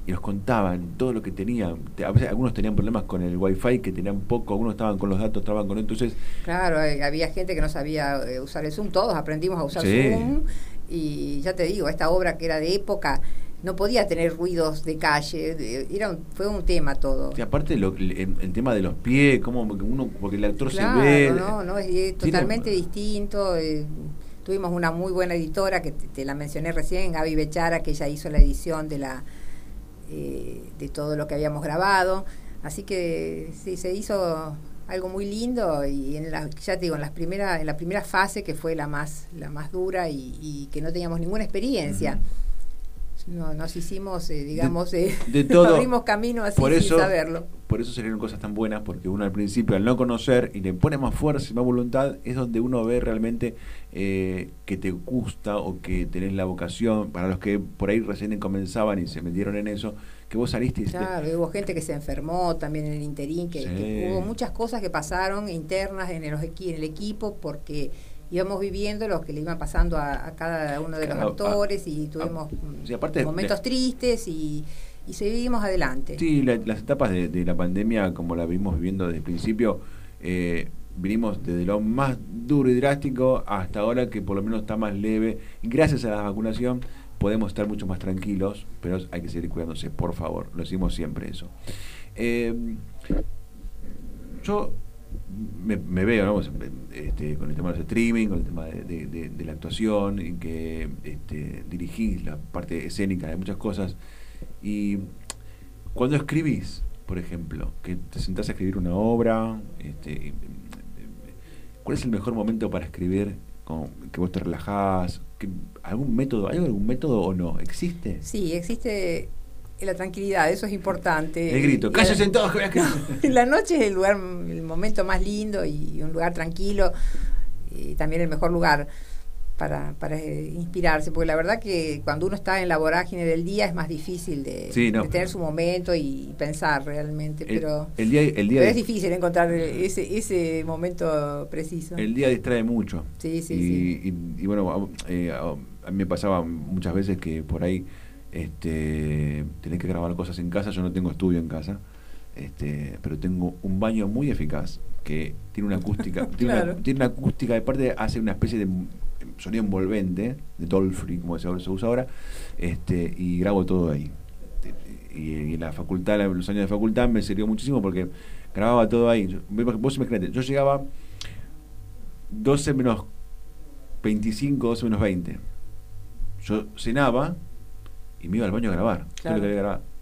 y nos contaban todo lo que tenían. A veces algunos tenían problemas con el wifi, que tenían poco, algunos estaban con los datos, estaban con entonces... Claro, había gente que no sabía eh, usar el Zoom, todos aprendimos a usar Zoom y ya te digo, esta obra que era de época no podía tener ruidos de calle, era fue un tema todo. Y aparte el, tema de los pies, como uno, porque el actor se ve... No, no, es, totalmente distinto. Eh, tuvimos una muy buena editora que te, la mencioné recién, Gaby Bechara, que ella hizo la edición de la eh, de todo lo que habíamos grabado. Así que sí, se hizo algo muy lindo y en la, ya te digo, en, las primera, en la primera fase que fue la más, la más dura y, que no teníamos ninguna experiencia. No, nos hicimos, eh, digamos, de, eh, todo, abrimos camino así sin saberlo. Por eso salieron cosas tan buenas, porque uno al principio, al no conocer y le pone más fuerza y más voluntad, es donde uno ve realmente eh, que te gusta o que tenés la vocación. Para los que por ahí recién comenzaban y se metieron en eso, que vos saliste y Claro, hubo gente que se enfermó también en el interín, que, hubo muchas cosas que pasaron internas en el, en el equipo porque íbamos viviendo lo que le iban pasando a, cada uno de los actores y tuvimos momentos tristes y, y seguimos adelante. Sí, las etapas de, la pandemia, como la vimos viviendo desde el principio, eh, vinimos desde lo más duro y drástico hasta ahora que por lo menos está más leve. Gracias a la vacunación podemos estar mucho más tranquilos, pero hay que seguir cuidándose, por favor. Lo decimos siempre eso. Eh, yo me, veo ¿no? Este, con el tema del streaming, con el tema de, la actuación, en que este, dirigís la parte escénica de muchas cosas. Y cuando escribís, por ejemplo, que te sentás a escribir una obra, este, ¿cuál es el mejor momento para escribir? que vos te relajás, ¿algún método, ¿hay algún método o no? ¿Existe? Sí, existe la tranquilidad, eso es importante. El grito, cállense todos. la noche es el lugar, el momento más lindo y un lugar tranquilo, y también el mejor lugar para, para eh, inspirarse, porque la verdad que cuando uno está en la vorágine del día es más difícil de, tener su momento y pensar realmente, pero, el día, el día es difícil encontrar ese, ese momento preciso. El día distrae mucho. Sí, sí, y, sí. Y, bueno, eh, a mí me pasaba muchas veces que por ahí este, tenés que grabar cosas en casa, yo no tengo estudio en casa, este, pero tengo un baño muy eficaz que tiene una acústica, tiene, una, tiene una acústica, de parte hace una especie de sonido envolvente, de toll free, como se, usa ahora, este, y grabo todo ahí. Y, en la facultad, los años de facultad me sirvió muchísimo porque grababa todo ahí. Vos imaginate, yo llegaba 12 menos 25, 12 menos 20. Yo cenaba y me iba al baño a grabar.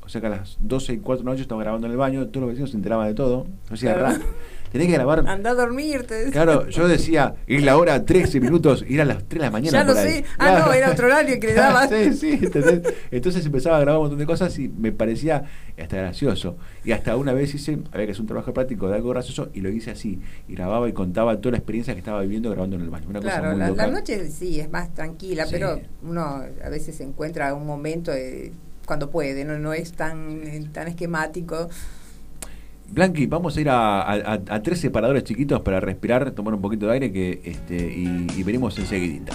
O sea que a las 12 y 4 de la noche estaba grabando en el baño, todos los vecinos se enteraban de todo. Yo hacía claro tenés que grabar. Anda a dormirte. Claro, yo decía, es la hora 13 minutos, ir a las 3 de la mañana. Ya lo sé. Ah, no, era otro horario que le daba. sí, sí. Entonces, empezaba a grabar un montón de cosas y me parecía hasta gracioso. Y hasta una vez hice, había que hacer un trabajo práctico de algo gracioso y lo hice así. Y grababa y contaba toda la experiencia que estaba viviendo grabando en el baño. Una claro, cosa la, noche sí es más tranquila, pero uno a veces encuentra un momento cuando puede, no, no es tan, tan esquemático. Blanqui, vamos a ir a, tres separadores chiquitos para respirar, tomar un poquito de aire que este y, y venimos enseguidita.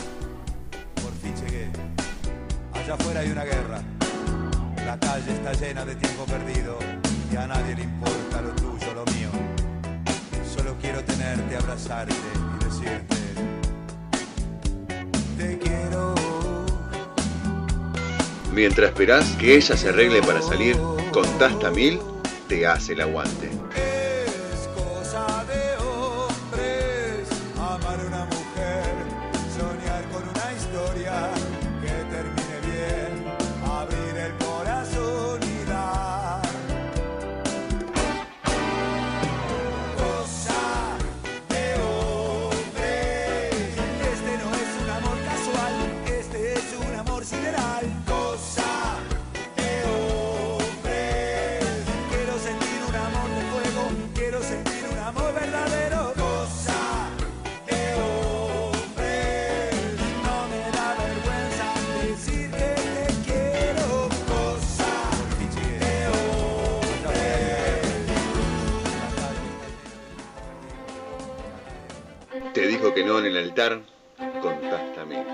Por fin llegué. Allá afuera hay una guerra. La calle está llena de tiempo perdido y a nadie le importa lo tuyo, lo mío. Solo quiero tenerte, abrazarte y decirte te quiero. Mientras esperás que ella se arregle para salir, contás mil te hace el aguante. que no en el altar, contástame.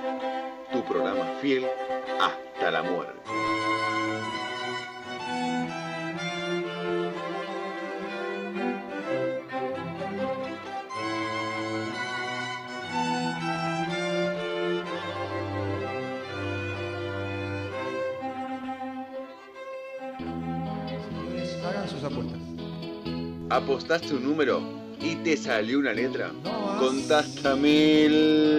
Tu programa fiel hasta la muerte. Hagan sus apuestas. ¿Apostaste un número? Y te salió una letra? Contástame. Vamos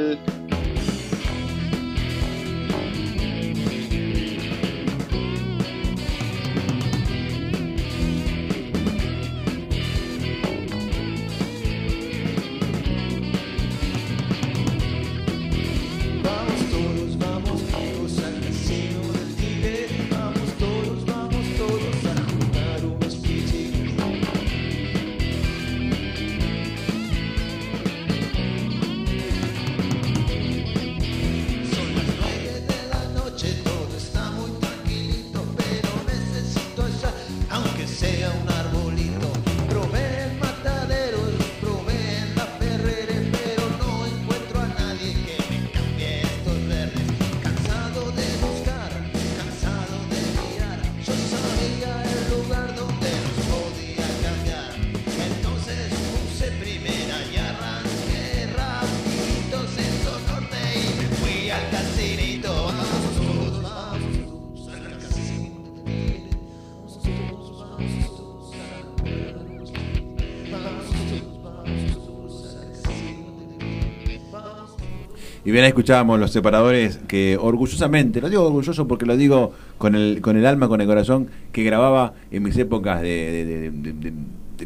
Y bien, escuchábamos los separadores que orgullosamente, lo digo orgulloso porque lo digo con el, con el alma, con el corazón, que grababa en mis épocas de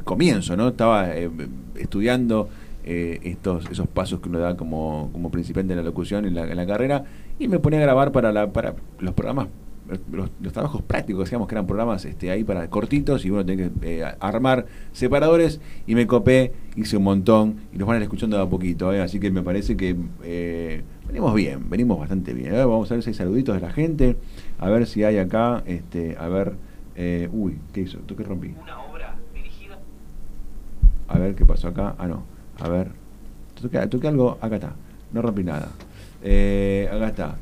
comienzo, ¿no? Estaba eh, estudiando eh, estos esos pasos que uno da como, como principiante en la locución en la, en la carrera y me ponía a grabar para, la, para los programas los, los trabajos prácticos, digamos que eran programas este, ahí para cortitos y uno tenía que eh, armar separadores y me copé, hice un montón y los van a ir escuchando de a poquito, ¿eh? así que me parece que eh, venimos bien, venimos bastante bien. Vamos a ver si hay saluditos de la gente, a ver si hay acá, este, a ver, uy, ¿qué hizo? ¿Tú qué rompí? A ver qué pasó acá, ah no, a ver, toqué, toqué algo, acá está, no rompí nada. Acá está.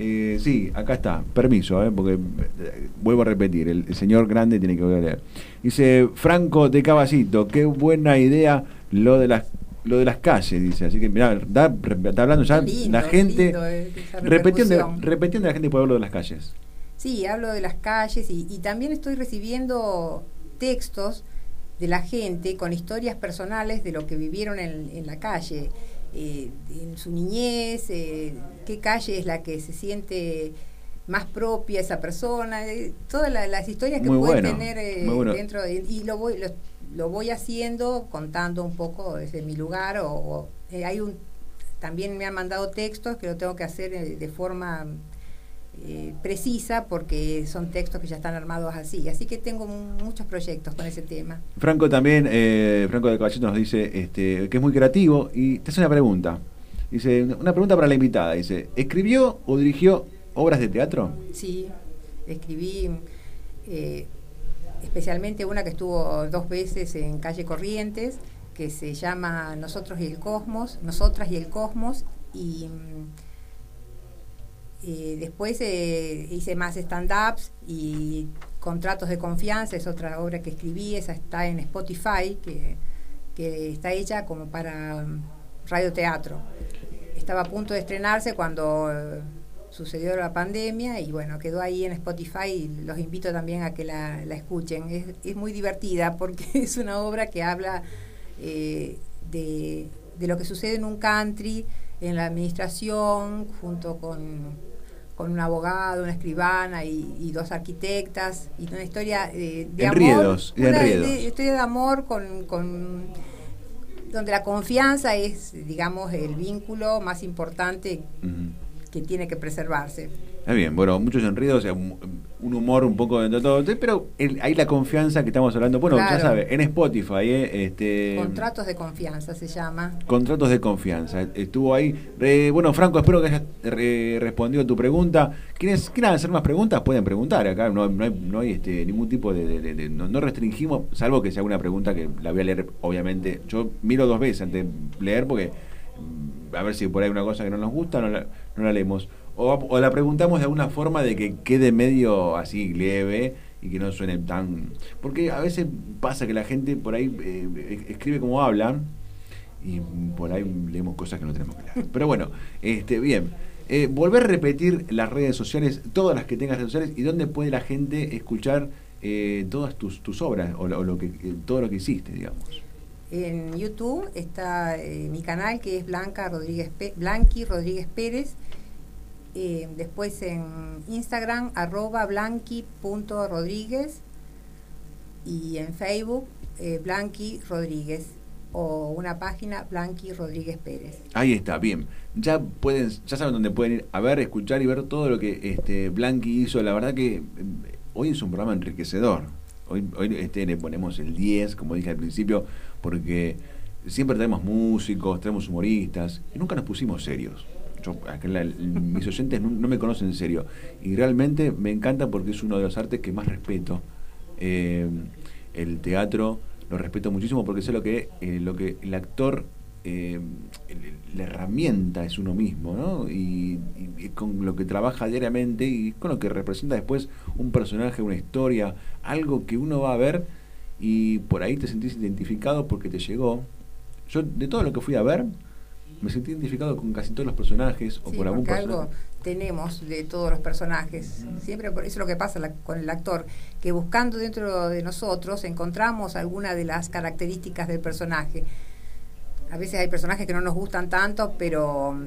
Eh, sí, acá está. Permiso, eh, porque eh, vuelvo a repetir, el, el señor grande tiene que volver a leer. Dice Franco de Caballito, qué buena idea lo de las lo de las calles, dice. Así que mirá, da- está hablando ya lindo, la gente lindo, eh, repercusión. repitiendo la gente puede hablar de las calles. Sí, hablo de las calles y, y también estoy recibiendo textos de la gente con historias personales de lo que vivieron en, en la calle, eh, en su niñez, eh, qué calle es la que se siente más propia esa persona, eh, todas la- las historias que Muy puede bueno, tener eh, bueno. dentro de, y lo voy lo, lo voy haciendo contando un poco desde mi lugar o, o, eh, hay un también me han mandado textos que lo tengo que hacer de forma eh, precisa porque son textos que ya están armados así. Así que tengo mu- muchos proyectos con ese tema. Franco también, eh, Franco de Caballito nos dice este, que es muy creativo y te hace una pregunta. Dice, una pregunta para la invitada. Dice, ¿escribió o dirigió obras de teatro? Sí, escribí eh, especialmente una que estuvo dos veces en calle Corrientes, que se llama Nosotros y el Cosmos, Nosotras y el Cosmos, y mm, eh, después eh, hice más stand-ups y Contratos de Confianza, es otra obra que escribí, esa está en Spotify, que, que está hecha como para mm, radioteatro. Estaba a punto de estrenarse cuando eh, sucedió la pandemia y bueno, quedó ahí en Spotify y los invito también a que la, la escuchen. Es, es muy divertida porque es una obra que habla eh, de, de lo que sucede en un country, en la administración, junto con, con un abogado, una escribana y, y dos arquitectas, y una historia eh, de amor. de una de- historia de amor con, con donde la confianza es, digamos, el vínculo más importante que tiene que preservarse. Está bien, bueno, muchos enredos, o sea, un un humor un poco dentro de todo, pero el- ahí la confianza que estamos hablando, bueno, ya Claro. sabe, en Spotify, eh, este, Contratos de confianza se llama. Contratos de confianza. Estuvo ahí. Eh, bueno, Franco, espero que hayas eh, respondido tu pregunta. ¿Quienes quieran hacer más preguntas? Pueden preguntar. Acá no, no hay, no hay, este, ningún tipo de. de- de- de- no, no restringimos, salvo que sea una pregunta que la voy a leer, obviamente. Yo miro dos veces antes de leer porque. mm, A ver si por ahí hay una cosa que no nos gusta, no la, no la leemos. O, la preguntamos de alguna forma de que quede medio así leve y que no suene tan. Porque a veces pasa que la gente por ahí eh, escribe como hablan y por ahí leemos cosas que no tenemos leer. Pero bueno, este, bien. Eh, volver a repetir las redes sociales, todas las que tengas redes sociales, y dónde puede la gente escuchar eh, todas tus, tus obras o lo que, eh, todo lo que hiciste, digamos. En YouTube está eh, mi canal que es Blanca Rodríguez Pe- Blanqui Rodríguez Pérez. Después en Instagram arroba blanqui.rodríguez y en Facebook eh, Blanqui Rodríguez o una página Blanqui Rodríguez Pérez. Ahí está, bien. Ya pueden, ya saben dónde pueden ir a ver, escuchar y ver todo lo que este Blanqui hizo. La verdad que eh, hoy es un programa enriquecedor. Hoy, hoy este, le ponemos el 10, como dije al principio, porque siempre tenemos músicos, tenemos humoristas, y nunca nos pusimos serios. Yo, mis oyentes no, me conocen en serio. Y realmente me encanta porque es uno de los artes que más respeto. Eh, el teatro lo respeto muchísimo porque sé lo que, eh, lo que el actor, eh, la herramienta es uno mismo, ¿no? Y- y con lo que trabaja diariamente y con lo que representa después un personaje, una historia, algo que uno va a ver y por ahí te sentís identificado porque te llegó. Yo de todo lo que fui a ver, me sentí identificado con casi todos los personajes o Sí, por algún personaje. algo tenemos de todos los personajes. Siempre por eso es lo que pasa la- con el actor, que buscando dentro de nosotros encontramos alguna de las características del personaje. A veces hay personajes que no nos gustan tanto, pero mm,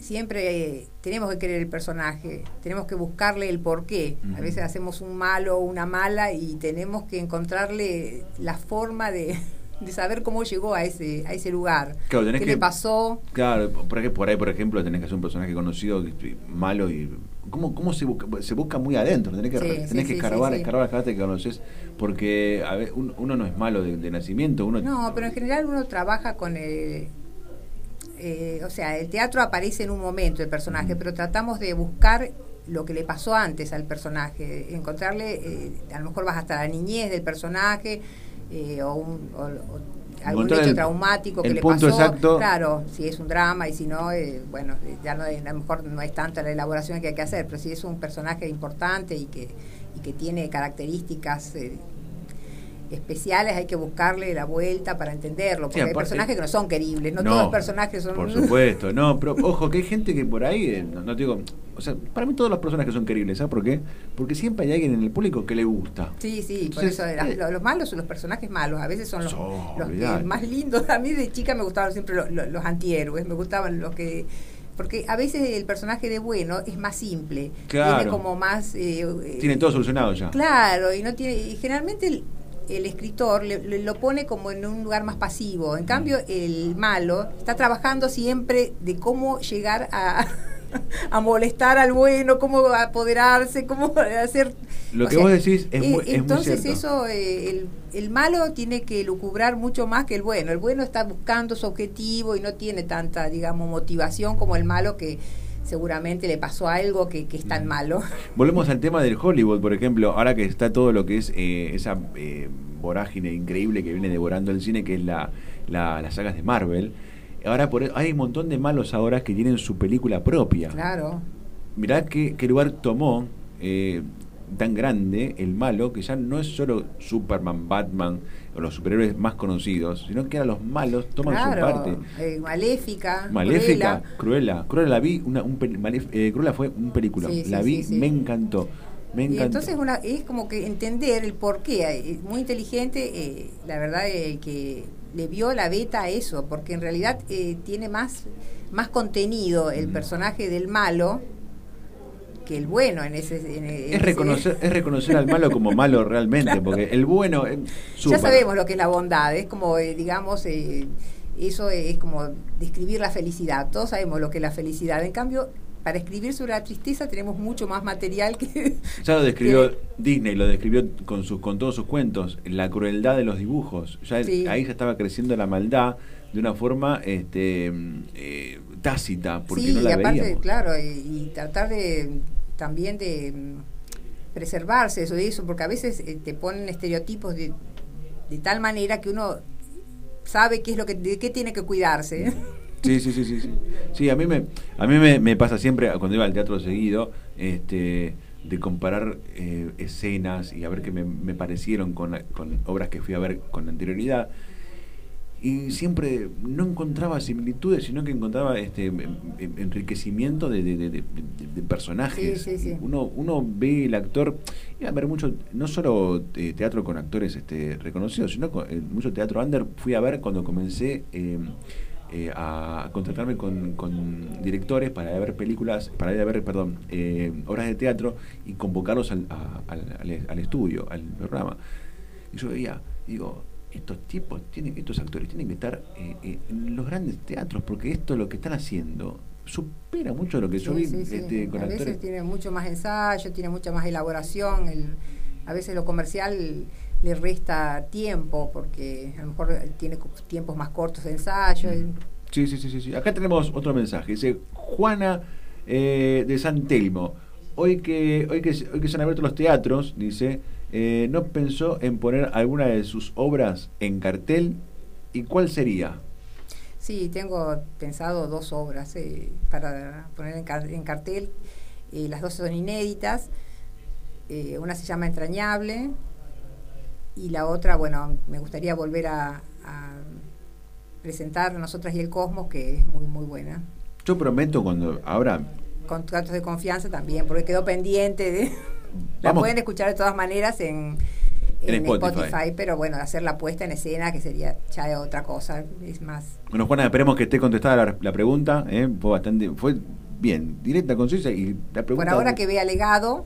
siempre eh, tenemos que querer el personaje, tenemos que buscarle el porqué. A veces hacemos un malo o una mala y tenemos que encontrarle la forma de, de saber cómo llegó a ese, a ese lugar. Claro, tenés ¿Qué que- le pasó? Claro, por ej- por ahí, por ejemplo, tenés que hacer un personaje conocido, malo y... ¿Cómo, cómo se busca? Se busca muy adentro, tenés que, Sí, tenés sí, que escarbar, sí, sí. escarbar, escarbar hasta que conoces, porque a ver, un- uno no es malo de, de nacimiento, uno... No, pero en general uno trabaja con el... eh, o sea, el teatro aparece en un momento el personaje, Mm. pero tratamos de buscar lo que le pasó antes al personaje, encontrarle, eh, a lo mejor vas hasta la niñez del personaje eh, o, un, o- o algún hecho el- traumático que el le punto pasó. exacto. Claro, si es un drama y si no, eh, bueno, eh, ya no, a lo mejor no es tanta la elaboración que hay que hacer, pero si es un personaje importante y que, y que tiene características... eh, especiales hay que buscarle la vuelta para entenderlo, porque hay aparte- personajes que no son queribles, no, No, todos los personajes son... Por supuesto, no, pero ojo, que hay gente que por ahí, eh, no, no te digo, o sea, para mí todos los personajes son queribles, ¿sabes por qué? Porque siempre hay alguien en el público que le gusta. Sí, sí, por eso las- eh, lo- los malos son los personajes malos, a veces son los, So, los que más lindos. A mí de chica me gustaban siempre lo- lo- los antihéroes, me gustaban los que... Porque a veces el personaje de bueno es más simple, Claro. tiene como más... eh, eh, Tiene todo solucionado ya. Claro, y no tiene y generalmente el, escritor le- le- lo pone como en un lugar más pasivo. En cambio, el malo está trabajando siempre de cómo llegar a, a molestar al bueno, cómo apoderarse, cómo hacer... Lo que sea, vos decís es, eh, muy, es muy entonces cierto. eso, eh, el, el malo tiene que lucubrar mucho más que el bueno. El bueno está buscando su objetivo y no tiene tanta, digamos, motivación como el malo que seguramente le pasó algo que, que es tan Mm. malo. Volvemos al tema del Hollywood, por ejemplo, ahora que está todo lo que es eh, esa eh, vorágine increíble que viene devorando el cine, que es la, la- las sagas de Marvel. Ahora por, hay un montón de malos ahora que tienen su película propia. Claro. Mirá qué, qué lugar tomó eh, tan grande el malo, que ya no es solo Superman, Batman los superhéroes más conocidos, sino que ahora los malos toman su parte. eh, Maléfica, Maléfica, Cruella. Cruella. Cruella la vi, una, un Malef- eh, Cruella fue un película. Sí, sí, la vi, sí, me encantó. Me Y encantó. entonces una, es como que entender el porqué. eh, Muy inteligente, eh, la verdad, que le vio la beta a eso, porque en realidad eh, tiene más, más contenido el Mm. personaje del malo que el bueno en ese... en- es reconocer, es reconocer al malo como malo realmente, porque el bueno es Ya sabemos lo que es la bondad, es como, eh, digamos, eh, eso es como describir la felicidad. Todos sabemos lo que es la felicidad. En cambio, para escribir sobre la tristeza tenemos mucho más material que... Ya lo describió que- Disney, lo describió con sus con todos sus cuentos, la crueldad de los dibujos. Ya Sí. ahí ya estaba creciendo la maldad de una forma este eh, tácita, porque sí, no la y aparte, veíamos. claro, y, y tratar de también de mm, preservarse eso de eso, porque a veces eh, te ponen estereotipos de, de tal manera que uno sabe qué es lo que de qué tiene que cuidarse. Sí, sí, sí, sí, sí. Sí, a mí me a mí me, pasa siempre cuando iba al teatro seguido, este de comparar eh, escenas y a ver qué me, me parecieron con, con obras que fui a ver con anterioridad. Y siempre no encontraba similitudes, sino que encontraba este em- em- enriquecimiento de, de- de- personajes. Sí, sí, sí. Uno, uno ve el actor, y a ver mucho, no solo eh, teatro con actores este, reconocidos, sino con, eh, mucho teatro under. Fui a ver cuando comencé eh, eh, a contratarme con, con directores para ir a ver películas, para ir a ver, perdón, eh, obras de teatro y convocarlos al, a- al- al- al estudio, al programa. Y yo veía, digo, estos tipos, tienen, estos actores tienen que estar eh, eh, en los grandes teatros, porque esto lo que están haciendo supera mucho lo que yo vi sí, sí. este, con a actores. veces tiene mucho más ensayo, tiene mucha más elaboración. el- a veces lo comercial le resta tiempo porque a lo mejor tiene tiempos más cortos de ensayo. Sí, sí, sí, sí, sí. Acá tenemos otro mensaje. Dice Juana eh, de San Telmo. Hoy que, hoy que, hoy que se han abierto los teatros, dice, eh, ¿no pensó en poner alguna de sus obras en cartel? ¿Y cuál sería? Sí, tengo pensado dos obras eh, para poner en, car- en cartel. Eh, las dos son inéditas. Eh, una se llama Entrañable y la otra, bueno, me gustaría volver a, a presentar Nosotras y el Cosmos, que es muy, muy buena. Yo prometo cuando ahora Contratos de confianza también, porque quedó pendiente de... la Vamos. pueden escuchar de todas maneras en, En en Spotify. Spotify. pero bueno, hacer la puesta en escena, que sería ya otra cosa, es más... Bueno, Juana, esperemos que esté contestada la, la pregunta. ¿eh? Fue bastante, fue bien, directa, concisa y la pregunta. Por ahora que vea legado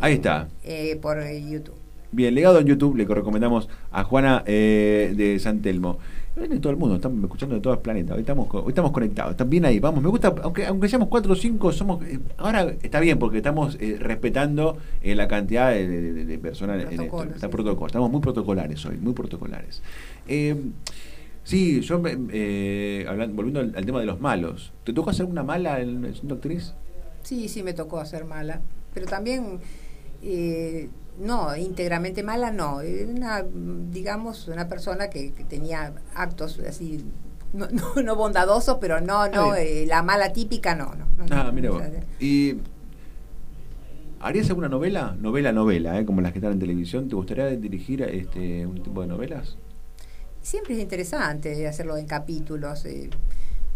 Ahí está. eh, por eh, YouTube. Bien, legado en YouTube, le recomendamos a Juana eh, de San Telmo. Viene todo el mundo, estamos escuchando de todo el planeta. Hoy estamos, hoy estamos conectados, están bien ahí. Vamos, me gusta, aunque, aunque seamos cuatro o cinco, somos. eh, ahora está bien porque estamos eh, respetando eh, la cantidad de, de- de- de personas en esto. Protocolo, Está sí. protocolo, estamos muy protocolares hoy, muy protocolares. Sí, yo, hablando, volviendo al, al tema de los malos, ¿te tocó hacer una mala en, en siendo actriz? Sí, sí me tocó hacer mala, pero también no, íntegramente mala no, una, digamos, una persona que, que tenía actos así, no, no, no bondadosos, pero no, no, eh, la mala típica no, no. no, Ah, mira vos. ¿Y harías alguna novela? Novela, novela, ¿eh? como las que están en televisión. ¿Te gustaría dirigir este un tipo de novelas? Siempre es interesante hacerlo en capítulos. eh.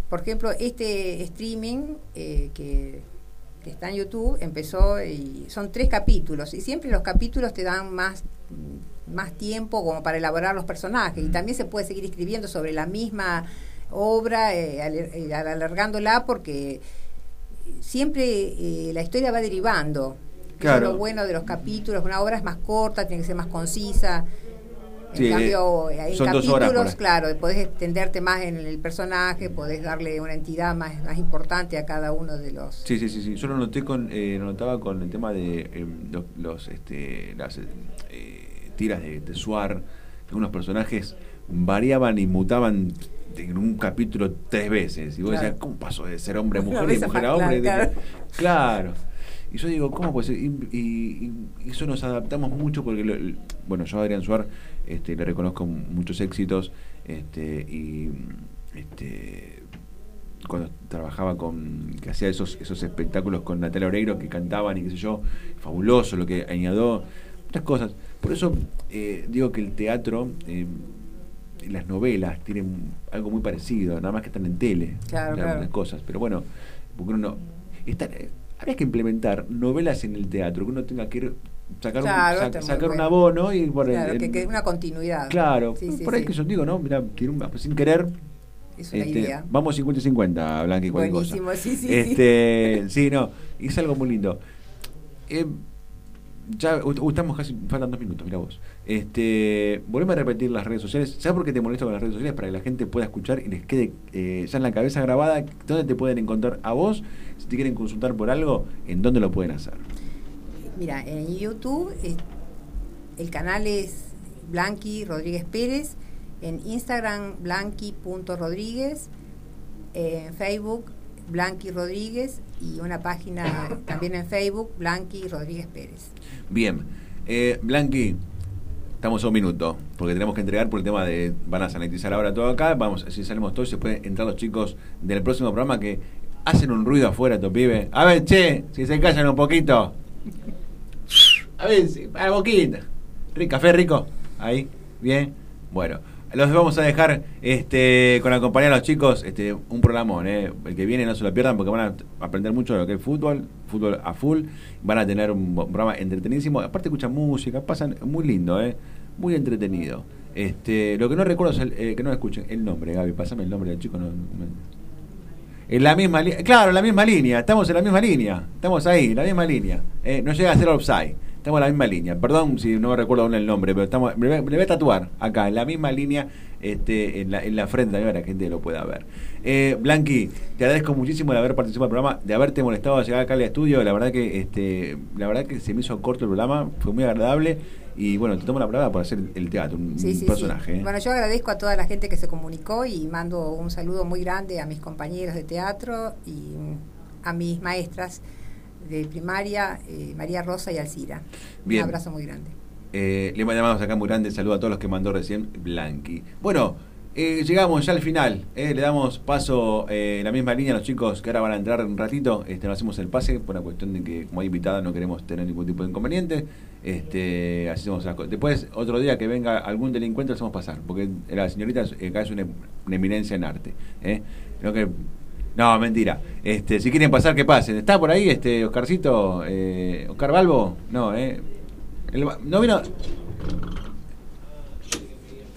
Por ejemplo, este streaming eh, que, que está en YouTube empezó y son tres capítulos y siempre los capítulos te dan más más tiempo como para elaborar los personajes y también se puede seguir escribiendo sobre la misma obra eh, eh, alargándola porque siempre eh, la historia va derivando Eso Claro. es lo bueno de los capítulos una obra es más corta tiene que ser más concisa en cambio, eh, en son dos capítulos, horas por ahí. claro, podés extenderte más en el personaje, podés darle una entidad más, más importante a cada uno de los... Sí, sí, sí, sí. Yo lo noté con, eh, lo notaba con el tema de eh, los, los, este, las eh, tiras de, de Suar, que unos personajes variaban y mutaban en un capítulo tres veces. Y vos Claro. decías, ¿cómo pasó de ser hombre a mujer y mujer a hombre? claro. Y yo digo, ¿cómo puede ser? Y, y- y eso nos adaptamos mucho porque, lo- bueno, yo Adrián Suar este, le reconozco muchos éxitos este, y este, cuando trabajaba con, que hacía esos, esos espectáculos con Natalia Oreiro que cantaban y qué sé yo, fabuloso lo que añadió, muchas cosas. Por eso eh, digo que el teatro eh, las novelas tienen algo muy parecido, nada más que están en tele, Claro, claro. las cosas. Pero bueno, porque uno está, habría que implementar novelas en el teatro, que uno tenga que ir sacar, Claro, un, sa- sacar un abono y por el- Claro, que el- quede una continuidad. Claro, Sí, sí, por ahí sí. que yo digo, ¿no? Mira, tiene un- sin querer, Es una este, idea. vamos 50 y 50, Blanqui, cualquier cosa. Buenísimo, sí, sí, sí. Este, sí, no, es algo muy lindo. Eh, ya estamos casi, faltan dos minutos, mira vos. Este, volveme a repetir las redes sociales. ¿Sabes por qué te molesto con las redes sociales? Para que la gente pueda escuchar y les quede eh, ya en la cabeza grabada dónde te pueden encontrar a vos. Si te quieren consultar por algo, ¿en dónde lo pueden hacer? Mira, en YouTube eh, el canal es Blanqui Rodríguez Pérez, en Instagram blanqui.rodríguez, eh, en Facebook Blanqui Rodríguez y una página también en Facebook Blanqui Rodríguez Pérez. Bien, eh, Blanqui, estamos a un minuto, porque tenemos que entregar por el tema de, van a sanitizar ahora todo acá, vamos, si salimos todos, se pueden entrar los chicos del próximo programa que hacen un ruido afuera, tu pibe. A ver, che, si se callan un poquito. A ver, a la boquita. Ri- Café rico, ahí, bien. Bueno, Los vamos a dejar este, con la compañía de los chicos, este, un programón, ¿eh? el que viene no se lo pierdan porque van a aprender mucho de lo que es fútbol, fútbol a full, van a tener un programa entretenidísimo, aparte escuchan música, pasan muy lindo, ¿eh? muy entretenido. Este, lo que no recuerdo es el, eh, que no escuchen el nombre, Gaby, pasame el nombre del chico. No, no- en la misma claro, en la misma línea, estamos en la misma línea, estamos ahí, en la misma línea. Eh, no llega a ser offside, estamos en la misma línea. Perdón si no me recuerdo aún el nombre, pero estamos, me, voy- me voy a tatuar acá, en la misma línea, este, en, la, en la frente, para que la gente lo pueda ver. Eh, Blanqui, te agradezco muchísimo de haber participado del programa, de haberte molestado a llegar acá al estudio. La verdad que, este, la verdad que se me hizo corto el programa, fue muy agradable. Y bueno, te tomo la palabra para hacer el teatro, un, Sí, sí. personaje. ¿eh? Bueno, yo agradezco a toda la gente que se comunicó y mando un saludo muy grande a mis compañeros de teatro y a mis maestras de primaria, eh, María Rosa y Alcira. Bien. Un abrazo muy grande. Eh, le mandamos acá muy grande saludo a todos los que mandó recién Blanqui. Bueno, eh, llegamos ya al final. eh, le damos paso en la misma línea a los chicos que ahora van a entrar un ratito. Este, no hacemos el pase por una cuestión de que como hay invitada no queremos tener ningún tipo de inconveniente. Este, hacemos las cosas. Después, otro día que venga algún delincuente, lo hacemos pasar. Porque la señorita acá es una, una eminencia en arte. Creo que no, mentira. Este, si quieren pasar, que pasen. ¿Está por ahí, este, Oscarcito? Eh, ¿Oscar Balbo? No, ¿eh? El no vino.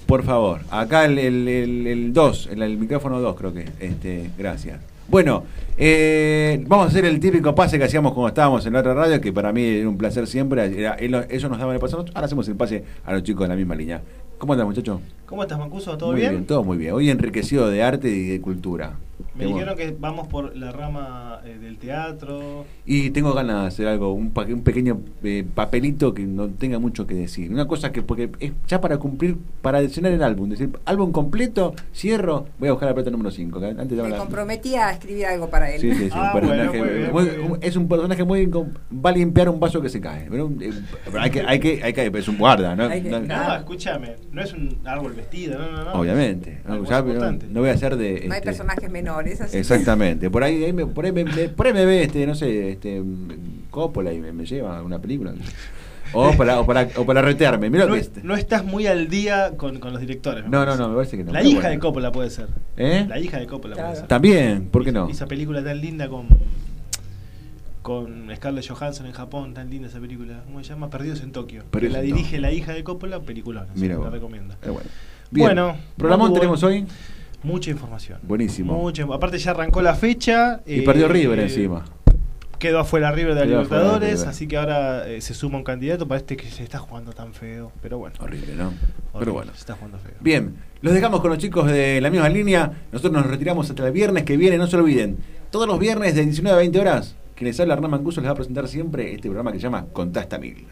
Por favor, acá el 2, el, el, micrófono 2 creo que. Este, gracias. Bueno, eh, vamos a hacer el típico pase que hacíamos cuando estábamos en la otra radio, que para mí era un placer siempre. Era- ellos nos daban el pase, ahora hacemos el pase a los chicos de la misma línea. ¿Cómo andan, muchachos? ¿Cómo estás, Mancuso? ¿Todo muy bien? Todo muy bien. Hoy enriquecido de arte y de cultura. Me dijeron que vamos por la rama eh, del teatro. Y tengo ganas de hacer algo, un, pa- un pequeño eh, papelito que no tenga mucho que decir. Una cosa que, porque es ya para cumplir, para llenar el álbum, decir, álbum completo, cierro, voy a buscar la plata número 5. Antes daba Me la- comprometí a escribir algo para él. Sí, sí, sí, Ah, un personaje bueno, muy bien, muy- muy bien. un- es un personaje muy va a limpiar un vaso que se cae pero, eh, pero hay que hay que hay que es un guarda no, que- No- No, Ah. escúchame, no es un árbol vestido, no, no, no. obviamente ya, no voy a hacer de No hay este, personajes menores. Así Exactamente, por ahí, ahí me, por, ahí me, me- por ahí me ve, este, no sé, este, Coppola y me, me lleva a una película. O para, o para, o para retearme, mira No, que este. no estás muy al día con, con los directores. No, no, no, me parece que no. La hija bueno. de Coppola puede ser. ¿Eh? La hija de Coppola Claro. puede ser. También, ¿por qué no? Esa película tan linda con con Scarlett Johansson en Japón, tan linda esa película. ¿Cómo se llama? Perdidos en Tokio. Que la dirige la hija de Coppola, película. Mira la vos. recomiendo. Pero bueno. Bien. Bueno, ¿Programón tenemos hoy? Mucha información. Buenísimo. Mucha, aparte ya arrancó la fecha. Y eh, perdió River eh, encima. Quedó afuera River de la Libertadores, River. así que ahora eh, se suma un candidato para este que se está jugando tan feo. Pero bueno. Horrible, ¿no? Pero bueno. Se está jugando feo. Bien, los dejamos con los chicos de la misma línea. Nosotros nos retiramos hasta el viernes que viene, no se olviden. Todos los viernes de 19 a 20 horas, quien les habla Hernán Mancuso les va a presentar siempre este programa que se llama Contasta Mil.